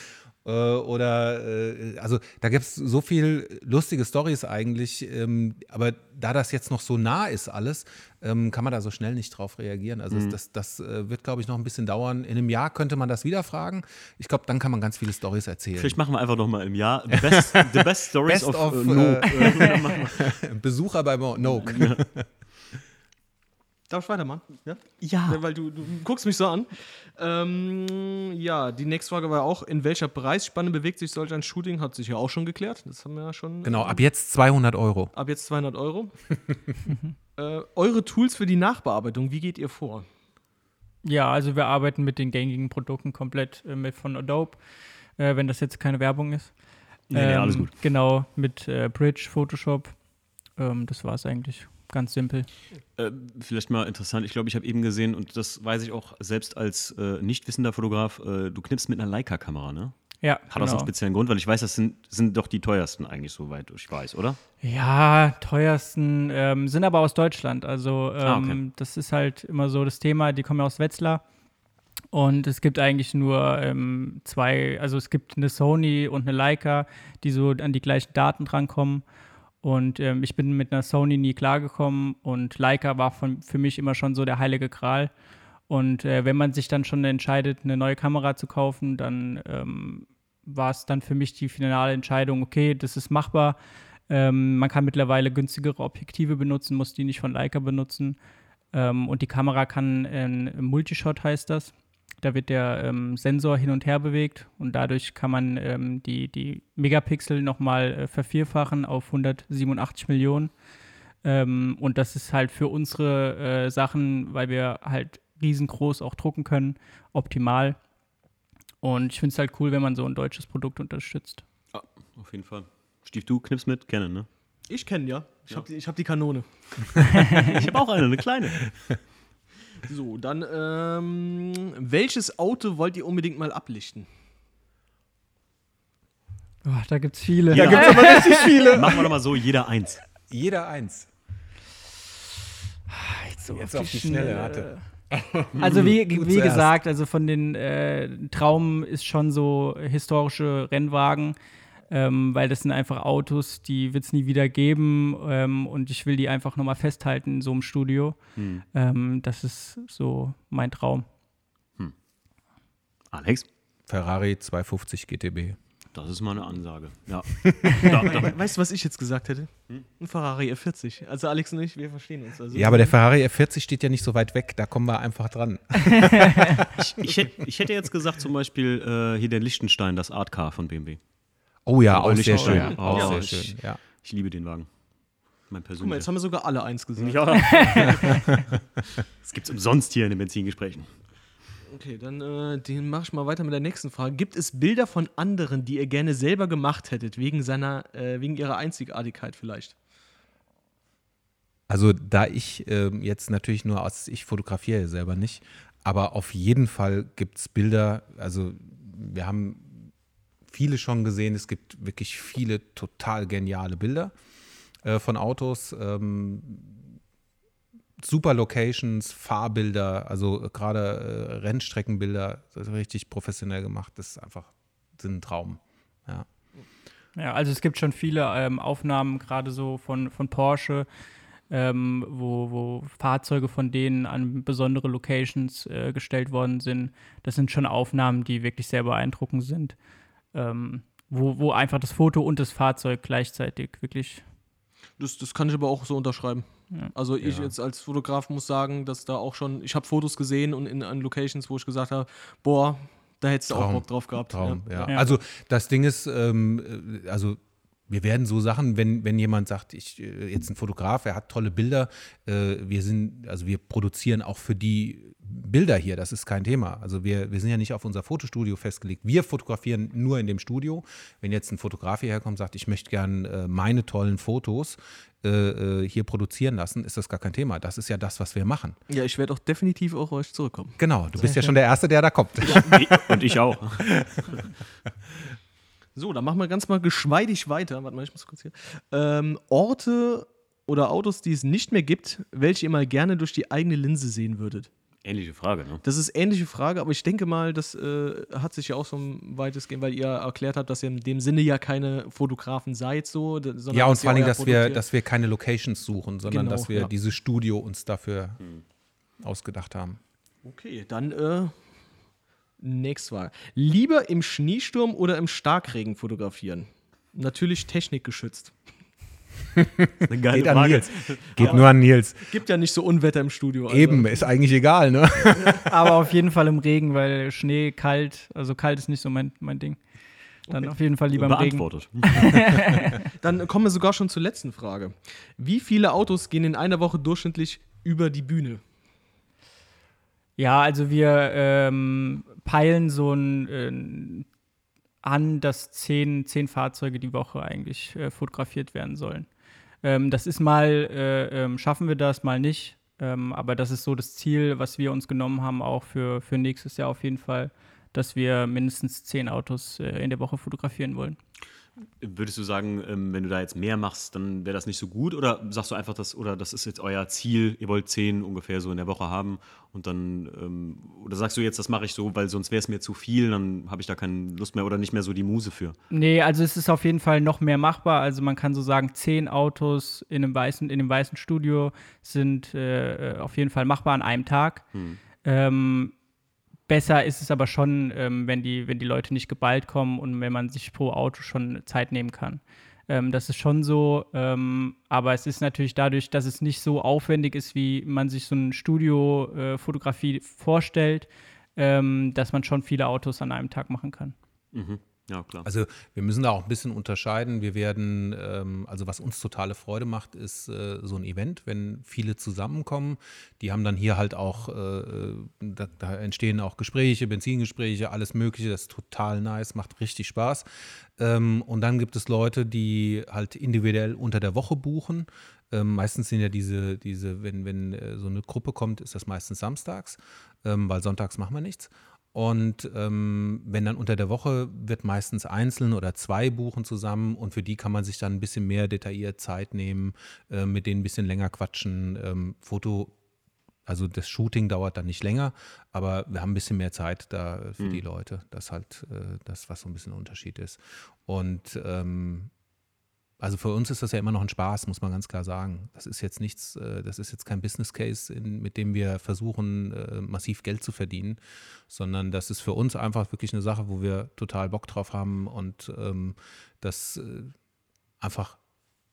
Äh, oder äh, also da gibt es so viel lustige Stories eigentlich, ähm, aber da das jetzt noch so nah ist alles, ähm, kann man da so schnell nicht drauf reagieren. Also das, das, das äh, wird, glaube ich, noch ein bisschen dauern. In einem Jahr könnte man das wieder fragen. Ich glaube, dann kann man ganz viele Stories erzählen. vielleicht machen wir einfach noch mal im Jahr Best, the best Stories Best of, of, Nope. äh, Besucher bei Noke. Darf ich weitermachen? Ja? Ja. Ja, weil du, du guckst mich so an. Ähm, ja, die nächste Frage war auch, in welcher Preisspanne bewegt sich solch ein Shooting? Hat sich ja auch schon geklärt. Das haben wir ja schon. Genau, ab jetzt 200 Euro. Ab jetzt 200 Euro. äh, eure Tools für die Nachbearbeitung, wie geht ihr vor? Ja, also wir arbeiten mit den gängigen Produkten komplett äh, mit von Adobe, äh, wenn das jetzt keine Werbung ist. Nee, nee, alles Ähm, gut. Genau, mit äh, Bridge, Photoshop. Ähm, das war es eigentlich. Ganz simpel. Äh, vielleicht mal interessant, ich glaube, ich habe eben gesehen, und das weiß ich auch selbst als äh, nicht wissender Fotograf, äh, du knippst mit einer Leica-Kamera, ne? Ja, Hat das einen genau. speziellen Grund? Weil ich weiß, das sind, sind doch die teuersten eigentlich, soweit ich weiß, oder? Ja, teuersten ähm, sind aber aus Deutschland. Also ähm, Ah, okay. das ist halt immer so das Thema. Die kommen ja aus Wetzlar. Und es gibt eigentlich nur ähm, zwei, also es gibt eine Sony und eine Leica, die so an die gleichen Daten drankommen. Und ähm, ich bin mit einer Sony nie klargekommen und Leica war von, für mich immer schon so der heilige Gral. Und äh, wenn man sich dann schon entscheidet, eine neue Kamera zu kaufen, dann ähm, war es dann für mich die finale Entscheidung, okay, das ist machbar. Ähm, man kann mittlerweile günstigere Objektive benutzen, muss die nicht von Leica benutzen. Ähm, und die Kamera kann ein Multishot heißt das. Da wird der ähm, Sensor hin und her bewegt und dadurch kann man ähm, die, die Megapixel nochmal äh, vervierfachen auf 187 Millionen. Ähm, und das ist halt für unsere äh, Sachen, weil wir halt riesengroß auch drucken können, optimal. Und ich finde es halt cool, wenn man so ein deutsches Produkt unterstützt. Auf jeden Fall. Stief, du knippst mit? Kennen, ne? Ich kenne ja. Ich habe die, ich hab die Kanone. Ich habe auch eine, eine kleine. So, dann, ähm, welches Auto wollt ihr unbedingt mal ablichten? Boah, da gibt es viele. Ja, gibt's aber richtig viele. Machen wir doch mal so, jeder eins. Jeder eins. so Jetzt auf die Schnelle, hatte. Also wie, wie gesagt, also von den äh, Traum ist schon so historische Rennwagen, ähm, weil das sind einfach Autos, die wird es nie wieder geben ähm, und ich will die einfach nochmal festhalten in so einem Studio. Hm. Ähm, das ist so mein Traum. Alex, Ferrari 250 GTB. das ist mal eine Ansage. Ja. da, da, Weißt du, was ich jetzt gesagt hätte? Ein Ferrari F40. Also Alex und ich, wir verstehen uns. Also Ja, aber der Ferrari F40 steht ja nicht so weit weg, da kommen wir einfach dran. ich, hätte, ich hätte jetzt gesagt, zum Beispiel äh, hier der Lichtenstein, das Art Car von BMW. Oh ja, auch sehr schön. ja. Auch Ja, sehr ich- schön, ja. Ich liebe den Wagen. Mein Guck mal, persönlicher. jetzt haben wir sogar alle eins gesagt. Ja. Das gibt's umsonst hier in den Benzingesprächen. Okay, dann äh, den mache ich mal weiter mit der nächsten Frage. Gibt es Bilder von anderen, die ihr gerne selber gemacht hättet, wegen seiner, äh, wegen ihrer Einzigartigkeit vielleicht? Also da ich ähm, jetzt natürlich nur aus, ich fotografiere ja selber nicht, aber auf jeden Fall gibt es Bilder, also wir haben viele schon gesehen. Es gibt wirklich viele total geniale Bilder äh, von Autos. Ähm, super Locations, Fahrbilder, also gerade äh, Rennstreckenbilder, richtig professionell gemacht. Das ist einfach ein Traum. Ja. Ja, also es gibt schon viele ähm, Aufnahmen, gerade so von, von Porsche, ähm, wo, wo Fahrzeuge von denen an besondere Locations äh, gestellt worden sind. Das sind schon Aufnahmen, die wirklich sehr beeindruckend sind. Ähm, wo, wo einfach das Foto und das Fahrzeug gleichzeitig wirklich. Das, das kann ich aber auch so unterschreiben. Ja. Also ich Ja. jetzt als Fotograf muss sagen, dass da auch schon, ich habe Fotos gesehen und in, an Locations, wo ich gesagt habe, boah, da hättest du auch. Bock drauf gehabt. Traum, ja. Ja. Also das Ding ist, ähm, äh, also wir werden so Sachen, wenn, wenn jemand sagt, ich äh, jetzt ein Fotograf, er hat tolle Bilder, äh, wir sind, also wir produzieren auch für die Bilder hier, das ist kein Thema. Also wir, wir sind ja nicht auf unser Fotostudio festgelegt. Wir fotografieren nur in dem Studio. Wenn jetzt ein Fotograf hierher kommt und sagt, ich möchte gern äh, meine tollen Fotos äh, äh, hier produzieren lassen, ist das gar kein Thema. Das ist ja das, was wir machen. Ja, ich werde auch definitiv auf euch zurückkommen. Genau, du bist ja schon der Erste, der da kommt. Und ich auch. So, dann machen wir ganz mal geschmeidig weiter. Warte mal, ich muss kurz hier. Ähm, Orte oder Autos, die es nicht mehr gibt, welche ihr mal gerne durch die eigene Linse sehen würdet. Ähnliche Frage, ne? Das ist ähnliche Frage, aber ich denke mal, das äh, hat sich ja auch so ein weitestgehend, weil ihr erklärt habt, dass ihr in dem Sinne ja keine Fotografen seid, so. Sondern Ja, und vor allem, dass wir, dass wir keine Locations suchen, sondern Genau, dass wir ja. dieses Studio uns dafür ausgedacht haben. Okay, dann äh, nächste Frage. Lieber im Schneesturm oder im Starkregen fotografieren? Natürlich technikgeschützt. Geht an Frage. Nils. Geht nur an Nils. Gibt ja nicht so Unwetter im Studio. Also. Eben, ist eigentlich egal, ne? Aber auf jeden Fall im Regen, weil Schnee, kalt, also kalt ist nicht so mein, mein Ding. Dann auf jeden Fall lieber im Regen. Beantwortet. Dann kommen wir sogar schon zur letzten Frage. Wie viele Autos gehen in einer Woche durchschnittlich über die Bühne? Ja, also wir ähm, peilen so ein, äh, an, dass zehn, zehn Fahrzeuge die Woche eigentlich äh, fotografiert werden sollen. Ähm, das ist mal, äh, ähm, schaffen wir das, mal nicht. Ähm, aber das ist so das Ziel, was wir uns genommen haben, auch für, für nächstes Jahr auf jeden Fall, dass wir mindestens zehn Autos äh, in der Woche fotografieren wollen. Würdest du sagen, ähm, wenn du da jetzt mehr machst, dann wäre das nicht so gut? Oder sagst du einfach, das, oder das ist jetzt euer Ziel, ihr wollt zehn ungefähr so in der Woche haben und dann, ähm, oder sagst du jetzt, das mache ich so, weil sonst wäre es mir zu viel, dann habe ich da keine Lust mehr oder nicht mehr so die Muse für? Nee, also es ist auf jeden Fall noch mehr machbar. Also man kann so sagen, zehn Autos in einem weißen, in einem weißen Studio sind äh, auf jeden Fall machbar an einem Tag. Ähm, besser ist es aber schon, ähm, wenn, die, wenn die Leute nicht geballt kommen und wenn man sich pro Auto schon Zeit nehmen kann. Ähm, das ist schon so, ähm, aber es ist natürlich dadurch, dass es nicht so aufwendig ist, wie man sich so eine Studio-Fotografie vorstellt, ähm, dass man schon viele Autos an einem Tag machen kann. Mhm. Ja, klar. Also wir müssen da auch ein bisschen unterscheiden. Wir werden, ähm, also was uns totale Freude macht, ist äh, so ein Event, wenn viele zusammenkommen. Die haben dann hier halt auch, äh, da, da entstehen auch Gespräche, Benzingespräche, alles Mögliche. Das ist total nice, macht richtig Spaß. Ähm, und dann gibt es Leute, die halt individuell unter der Woche buchen. Ähm, meistens sind ja diese, diese wenn, wenn äh, so eine Gruppe kommt, ist das meistens samstags, ähm, weil sonntags machen wir nichts. Und ähm, wenn dann unter der Woche wird meistens einzeln oder zwei buchen zusammen und für die kann man sich dann ein bisschen mehr detailliert Zeit nehmen, äh, mit denen ein bisschen länger quatschen. Ähm, Foto, also das Shooting dauert dann nicht länger, aber wir haben ein bisschen mehr Zeit da für die Leute. Das ist halt äh, das, was so ein bisschen ein Unterschied ist. Und ähm, also für uns ist das ja immer noch ein Spaß, muss man ganz klar sagen. Das ist jetzt nichts, äh, das ist jetzt kein Business Case, mit dem wir versuchen, äh, massiv Geld zu verdienen, sondern das ist für uns einfach wirklich eine Sache, wo wir total Bock drauf haben und ähm, das äh, einfach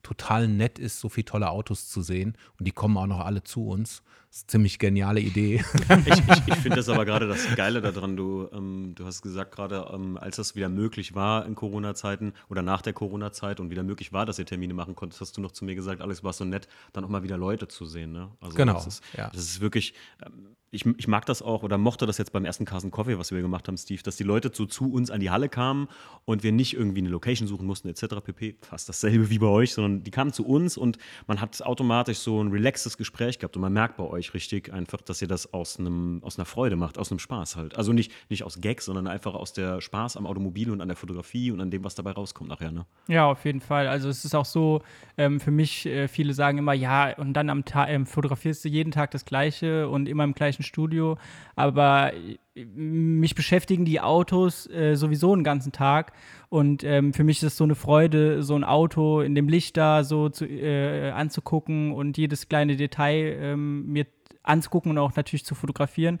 total nett ist, so viele tolle Autos zu sehen. Und die kommen auch noch alle zu uns. Das ist eine ziemlich geniale Idee. Ich, ich, ich finde das aber gerade das Geile daran, du, ähm, du hast gesagt gerade, ähm, als das wieder möglich war in Corona-Zeiten oder nach der Corona-Zeit und wieder möglich war, dass ihr Termine machen konntet, hast du noch zu mir gesagt, Alex, war so nett, dann auch mal wieder Leute zu sehen. Ne? Also Genau, Das ist, ja. das ist wirklich, ähm, ich, ich mag das auch oder mochte das jetzt beim ersten Carson Coffee, was wir gemacht haben, Steve, dass die Leute so zu uns an die Halle kamen und wir nicht irgendwie eine Location suchen mussten, etc. pp. Fast dasselbe wie bei euch, sondern die kamen zu uns und man hat automatisch so ein relaxes Gespräch gehabt und man merkt bei euch richtig einfach, dass ihr das aus, einem, aus einer Freude macht, aus einem Spaß halt. Also nicht, nicht aus Gags, sondern einfach aus der Spaß am Automobil und an der Fotografie und an dem, was dabei rauskommt nachher. Ne? Ja, auf jeden Fall. Also es ist auch so, ähm, für mich, äh, viele sagen immer, ja, und dann am Tag ähm, fotografierst du jeden Tag das Gleiche und immer im gleichen Studio. Aber äh, mich beschäftigen die Autos äh, sowieso den ganzen Tag. Und ähm, für mich ist es so eine Freude, so ein Auto in dem Licht da so zu, äh, anzugucken und jedes kleine Detail ähm, mir anzugucken und auch natürlich zu fotografieren.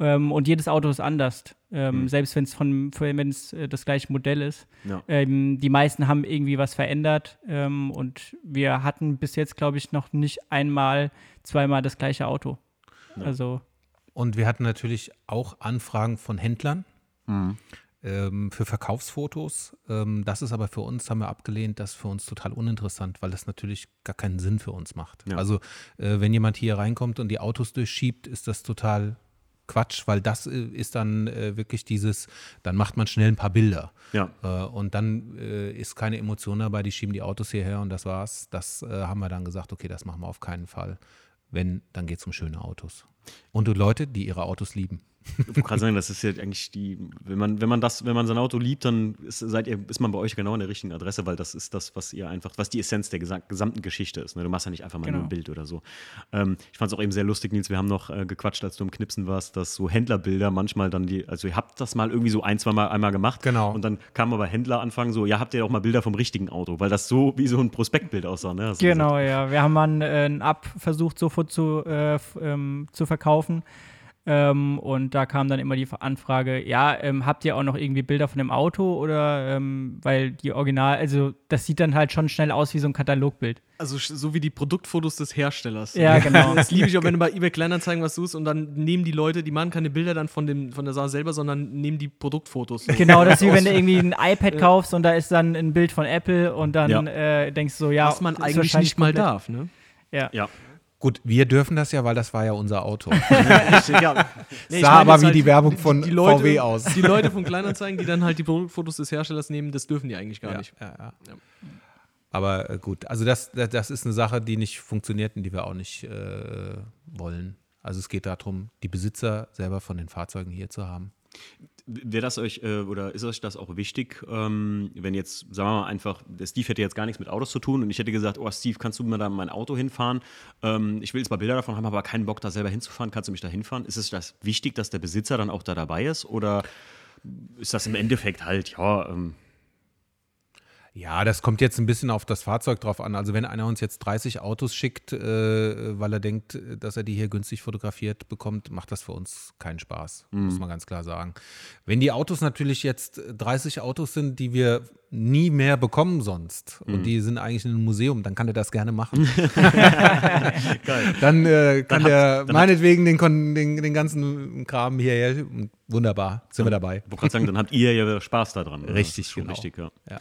Ähm, und jedes Auto ist anders, ähm, Mhm. selbst wenn es von wenn es äh, das gleiche Modell ist. Ja. Ähm, die meisten haben irgendwie was verändert ähm, und wir hatten bis jetzt, glaube ich, noch nicht einmal, zweimal das gleiche Auto. Ja. Also Und wir hatten natürlich auch Anfragen von Händlern Mhm. ähm, für Verkaufsfotos. Ähm, das ist aber für uns, haben wir abgelehnt, das ist für uns total uninteressant, weil das natürlich gar keinen Sinn für uns macht. Ja. Also äh, wenn jemand hier reinkommt und die Autos durchschiebt, ist das total Quatsch, weil das äh, ist dann äh, wirklich dieses, dann macht man schnell ein paar Bilder. Ja. Äh, und dann äh, ist keine Emotion dabei, die schieben die Autos hierher und das war's. Das äh, haben wir dann gesagt, okay, das machen wir auf keinen Fall. Wenn, dann geht es um schöne Autos. Und um Leute, die ihre Autos lieben. Ich wollte gerade sagen, das ist ja eigentlich die, wenn man, wenn man das, wenn man sein Auto liebt, dann ist, seid ihr, ist man bei euch genau an der richtigen Adresse, weil das ist das, was ihr einfach, was die Essenz der gesa- gesamten Geschichte ist. Ne? Du machst ja nicht einfach mal nur Genau. ein Bild oder so. Ähm, ich fand es auch eben sehr lustig, Nils, wir haben noch äh, gequatscht, als du im Knipsen warst, dass so Händlerbilder manchmal dann die, also ihr habt das mal irgendwie so ein, zwei Mal einmal gemacht. Genau. Und dann kam aber Händler anfangen so, ja, habt ihr auch mal Bilder vom richtigen Auto, weil das so wie so ein Prospektbild aussah, ne? Hast Genau, ja. Wir haben mal ein, äh, ein Up versucht, sofort zu, äh, ähm, zu verkaufen. Ähm, und da kam dann immer die Anfrage, ja, ähm, habt ihr auch noch irgendwie Bilder von dem Auto oder ähm, weil die Original, also das sieht dann halt schon schnell aus wie so ein Katalogbild. Also so wie die Produktfotos des Herstellers. Ja, genau. Das liebe ich auch, wenn du bei eBay Kleinanzeigen was suchst und dann nehmen die Leute, die machen keine Bilder dann von, dem, von der Sache selber, sondern nehmen die Produktfotos. So. Genau, das ist wie wenn du irgendwie ein iPad kaufst und da ist dann ein Bild von Apple und dann Ja. äh, denkst du so, ja, Was man ist eigentlich nicht mal darf, ne? Ja. Ja. Gut, wir dürfen das ja, weil das war ja unser Auto. ja. Nee, Sah aber wie halt die Werbung von die Leute, VW aus. Die Leute von Kleinanzeigen, die dann halt die Produktfotos des Herstellers nehmen, das dürfen die eigentlich gar ja, nicht. ja, ja. Ja. Aber äh, gut, also das, das, das ist eine Sache, die nicht funktioniert und die wir auch nicht äh, wollen. Also es geht darum, die Besitzer selber von den Fahrzeugen hier zu haben. Wäre das euch äh, oder ist euch das auch wichtig, ähm, wenn jetzt, sagen wir mal einfach, der Steve hätte jetzt gar nichts mit Autos zu tun und ich hätte gesagt, oh Steve, kannst du mir da mein Auto hinfahren? Ähm, ich will jetzt mal Bilder davon haben, aber keinen Bock da selber hinzufahren, kannst du mich da hinfahren? Ist es das wichtig, dass der Besitzer dann auch da dabei ist oder ist das im Endeffekt halt, ja, ähm, Ja, das kommt jetzt ein bisschen auf das Fahrzeug drauf an. Also wenn einer uns jetzt 30 Autos schickt, äh, weil er denkt, dass er die hier günstig fotografiert bekommt, macht das für uns keinen Spaß, muss man ganz klar sagen. Wenn die Autos natürlich jetzt 30 Autos sind, die wir nie mehr bekommen sonst und die sind eigentlich in einem Museum, dann kann er das gerne machen. Dann äh, kann Dann dann hat- meinetwegen den, den, den ganzen Kram hierher. Wunderbar, sind wir dabei. Ich wollte gerade sagen, dann habt ihr ja Spaß daran. oder? Richtig, Das ist schon genau. richtig, ja. Ja.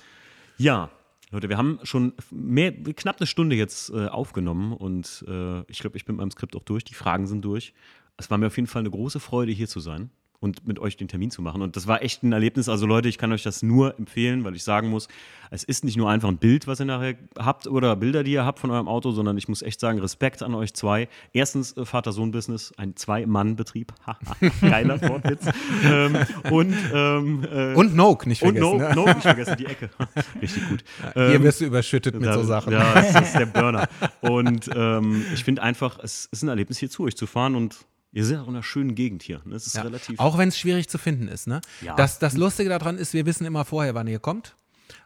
Ja, Leute, wir haben schon mehr, knapp eine Stunde jetzt äh, aufgenommen und äh, ich glaube, ich bin mit meinem Skript auch durch. Die Fragen sind durch. Es war mir auf jeden Fall eine große Freude, hier zu sein und mit euch den Termin zu machen. Und das war echt ein Erlebnis. Also Leute, ich kann euch das nur empfehlen, weil ich sagen muss, es ist nicht nur einfach ein Bild, was ihr nachher habt oder Bilder, die ihr habt von eurem Auto, sondern ich muss echt sagen, Respekt an euch zwei. Erstens äh, Vater-Sohn-Business, ein Zwei-Mann-Betrieb. Geiler Wortwitz. ähm, und ähm, äh, Und Noke, nicht und vergessen. no, ne? no, nicht vergessen, die Ecke. Richtig gut. Hier Ähm, wirst du überschüttet mit da- so Sachen. Ja, das ist der Burner. Und ähm, ich finde einfach, es ist ein Erlebnis, hier zu euch zu fahren und ihr seid auch in einer schönen Gegend hier. Ne? Es ist Ja. relativ. Auch wenn es schwierig zu finden ist. Ne? Ja. Das, das Lustige daran ist, wir wissen immer vorher, wann ihr kommt.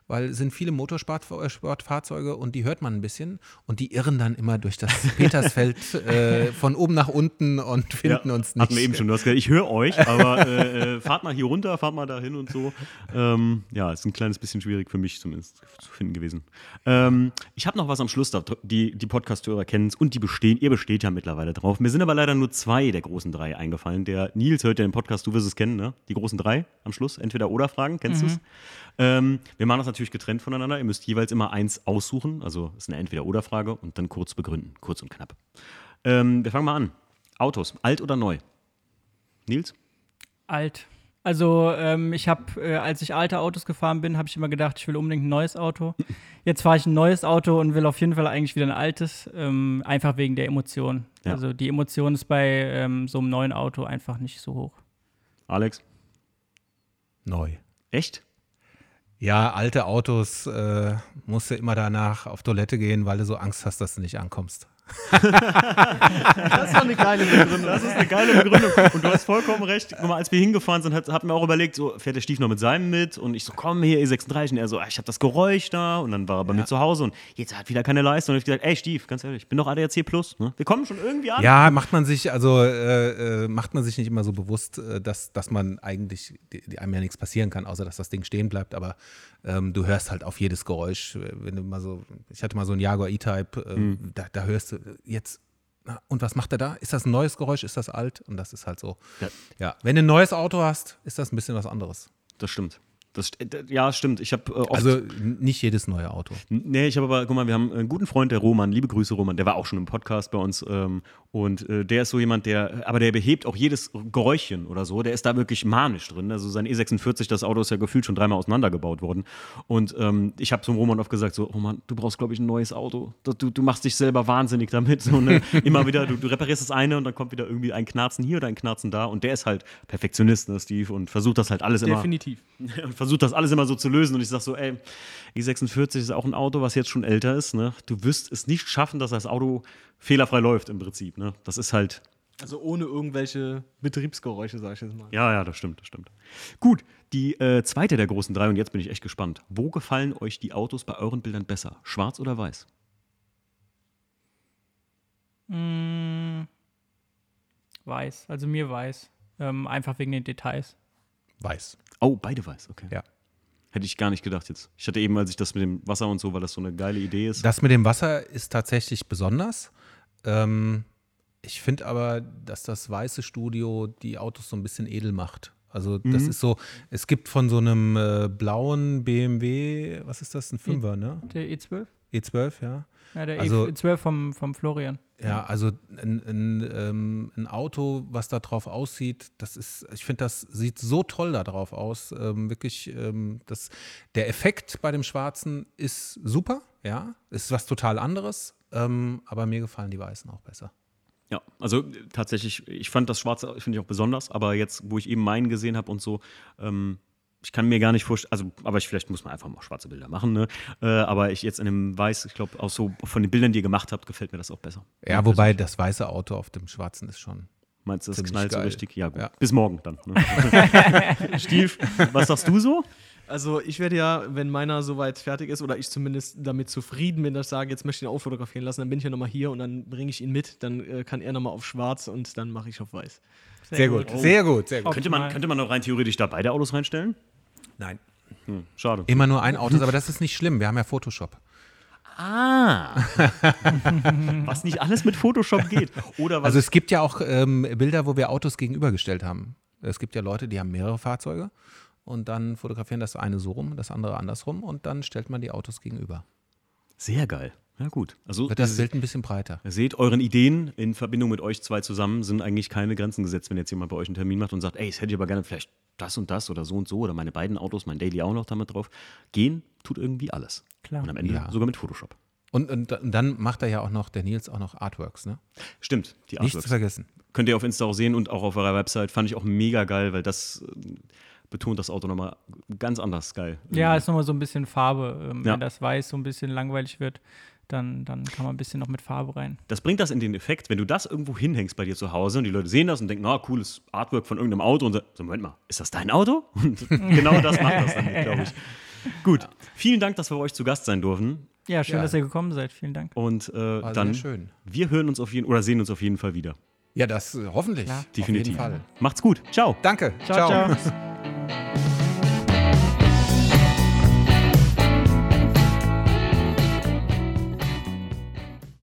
Weil es sind viele Motorsportfahrzeuge und die hört man ein bisschen und die irren dann immer durch das Petersfeld äh, von oben nach unten und finden ja, uns nicht. Hatten wir eben schon. Du hast gesagt, ich höre euch, aber äh, äh, fahrt mal hier runter, fahrt mal dahin und so. Ähm, ja, ist ein kleines bisschen schwierig für mich zumindest zu finden gewesen. Ähm, ich habe noch was am Schluss, da, die, die Podcast-Hörer kennen es und die bestehen, ihr besteht ja mittlerweile drauf. Mir sind aber leider nur zwei der großen drei eingefallen. Der Nils hört ja den Podcast, du wirst es kennen, ne? Die großen drei am Schluss, entweder oder Fragen, kennst du es? Ähm, wir machen das natürlich getrennt voneinander. Ihr müsst jeweils immer eins aussuchen. Also es ist eine Entweder-Oder-Frage und dann kurz begründen. Kurz und knapp. Ähm, wir fangen mal an. Autos, alt oder neu? Nils? Alt. Also ähm, ich habe, äh, als ich alte Autos gefahren bin, habe ich immer gedacht, ich will unbedingt ein neues Auto. Jetzt fahre ich ein neues Auto und will auf jeden Fall eigentlich wieder ein altes, ähm, einfach wegen der Emotion. Ja. Also die Emotion ist bei ähm, so einem neuen Auto einfach nicht so hoch. Alex? Neu. Echt? Ja, alte Autos äh, musst du immer danach auf Toilette gehen, weil du so Angst hast, dass du nicht ankommst. Das war eine geile Begründung. Das ist eine geile Begründung. Und du hast vollkommen recht. Guck mal, als wir hingefahren sind, hat, hatten wir auch überlegt, so fährt der Stief noch mit seinem mit. Und ich so, komm hier, E36. Und er so, ah, ich habe das Geräusch da. Und dann war er bei mir zu Hause und jetzt hat wieder keine Leistung. Und ich gesagt, ey Stief, ganz ehrlich, ich bin doch ADAC Plus. Ne? Wir kommen schon irgendwie an. Ja, macht man sich, also äh, äh, macht man sich nicht immer so bewusst, äh, dass, dass man eigentlich, die, die einem ja nichts passieren kann, außer dass das Ding stehen bleibt, aber ähm, du hörst halt auf jedes Geräusch. Wenn du mal so, ich hatte mal so einen Jaguar E-Type, äh, da, da hörst du jetzt, na, und was macht er da? Ist das ein neues Geräusch? Ist das alt? Und das ist halt so. Ja. Ja, wenn du ein neues Auto hast, ist das ein bisschen was anderes. Das stimmt. Das, ja, stimmt. Ich habe äh, oft Also nicht jedes neue Auto. Nee, ich habe aber, guck mal, wir haben einen guten Freund, der Roman, liebe Grüße Roman, der war auch schon im Podcast bei uns ähm, und äh, der ist so jemand, der, aber der behebt auch jedes Geräuschchen oder so, der ist da wirklich manisch drin, also sein E46, das Auto ist ja gefühlt schon dreimal auseinandergebaut worden und ähm, ich habe zum Roman oft gesagt, so, Roman, du brauchst, glaube ich, ein neues Auto, du, du, machst dich selber wahnsinnig damit, so, ne? immer wieder, du, du reparierst das eine und dann kommt wieder irgendwie ein Knarzen hier oder ein Knarzen da und der ist halt Perfektionist, ne, Steve, und versucht das halt alles immer Definitiv. versucht das alles immer so zu lösen. Und ich sage so, ey, E46 ist auch ein Auto, was jetzt schon älter ist. Ne? Du wirst es nicht schaffen, dass das Auto fehlerfrei läuft im Prinzip. Ne? Das ist halt, Also ohne irgendwelche Betriebsgeräusche, sag ich jetzt mal. ja, ja, das stimmt, das stimmt. Gut, die äh, zweite der großen drei, und jetzt bin ich echt gespannt. Wo gefallen euch die Autos bei euren Bildern besser? Schwarz oder weiß? Mm, weiß. Also mir weiß. Ähm, einfach wegen den Details. Weiß. Oh, beide weiß, okay. Ja. Hätte ich gar nicht gedacht jetzt. Ich hatte eben, als ich das mit dem Wasser und so, weil das so eine geile Idee ist. Das mit dem Wasser ist tatsächlich besonders. Ähm, ich finde aber, dass das weiße Studio die Autos so ein bisschen edel macht. Also das ist so, es gibt von so einem äh, blauen BMW, was ist das, ein Fünfer, ne? Der E12? E12, ja. Ja, der Also- E12 vom, vom Florian. Ja, also ein, ein, ähm, ein Auto, was da drauf aussieht, das ist, ich finde, das sieht so toll da drauf aus. Ähm, wirklich, ähm, das, der Effekt bei dem Schwarzen ist super, ja, ist was total anderes, ähm, aber mir gefallen die Weißen auch besser. Ja, also tatsächlich, ich fand das Schwarze, finde ich auch besonders, aber jetzt, wo ich eben meinen gesehen habe und so, ähm, ich kann mir gar nicht vorstellen, also, aber ich, vielleicht muss man einfach mal schwarze Bilder machen, ne? Äh, aber ich jetzt in dem Weiß, ich glaube, auch so von den Bildern, die ihr gemacht habt, gefällt mir das auch besser. Ja, wobei das weiße Auto auf dem Schwarzen ist schon. Meinst du, das knallt so geil. richtig? Ja, gut. Ja. Bis morgen dann. Ne? Stief, was sagst du so? Also ich werde ja, wenn meiner soweit fertig ist oder ich zumindest damit zufrieden bin, dass ich sage, jetzt möchte ich ihn auch fotografieren lassen, dann bin ich ja nochmal hier und dann bringe ich ihn mit, dann äh, kann er nochmal auf schwarz und dann mache ich auf weiß. Sehr gut, sehr gut, sehr gut. Könnte man, könnte man noch rein theoretisch da beide Autos reinstellen? Nein. Hm, schade. Immer nur ein Auto, aber das ist nicht schlimm. Wir haben ja Photoshop. Ah. was nicht alles mit Photoshop geht. Oder was Also es gibt ja auch ähm, Bilder, wo wir Autos gegenübergestellt haben. Es gibt ja Leute, die haben mehrere Fahrzeuge und dann fotografieren das eine so rum, das andere andersrum und dann stellt man die Autos gegenüber. Sehr geil. Ja, gut. Also, Wird das ihr Bild ein bisschen breiter. seht, euren Ideen in Verbindung mit euch zwei zusammen sind eigentlich keine Grenzen gesetzt, wenn jetzt jemand bei euch einen Termin macht und sagt, ey, das hätte ich aber gerne vielleicht das und das oder so und so oder meine beiden Autos, mein Daily auch noch damit drauf. Gehen tut irgendwie alles. Klar. Und am Ende Ja. sogar mit Photoshop. Und, und, und dann macht er ja auch noch, der Nils, auch noch Artworks, ne? Stimmt, die Nicht zu Artworks. vergessen. Könnt ihr auf Insta auch sehen und auch auf eurer Website. Fand ich auch mega geil, weil das äh, betont das Auto nochmal ganz anders geil. Ja, ist nochmal so ein bisschen Farbe. Ähm, Ja. Wenn das Weiß so ein bisschen langweilig wird, dann, dann kann man ein bisschen noch mit Farbe rein. Das bringt das in den Effekt, wenn du das irgendwo hinhängst bei dir zu Hause und die Leute sehen das und denken, na, cooles Artwork von irgendeinem Auto und so, so, Moment mal, ist das dein Auto? Und genau das macht das dann, glaube ich. Gut, vielen Dank, dass wir bei euch zu Gast sein durften Ja, schön, Ja. dass ihr gekommen seid. Vielen Dank. und äh, War dann, sehr schön. wir hören uns auf jeden oder sehen uns auf jeden Fall wieder. Ja, das äh, hoffentlich. Klar. Auf Definitiv. jeden Fall. Macht's gut. Ciao. Danke. Ciao, ciao.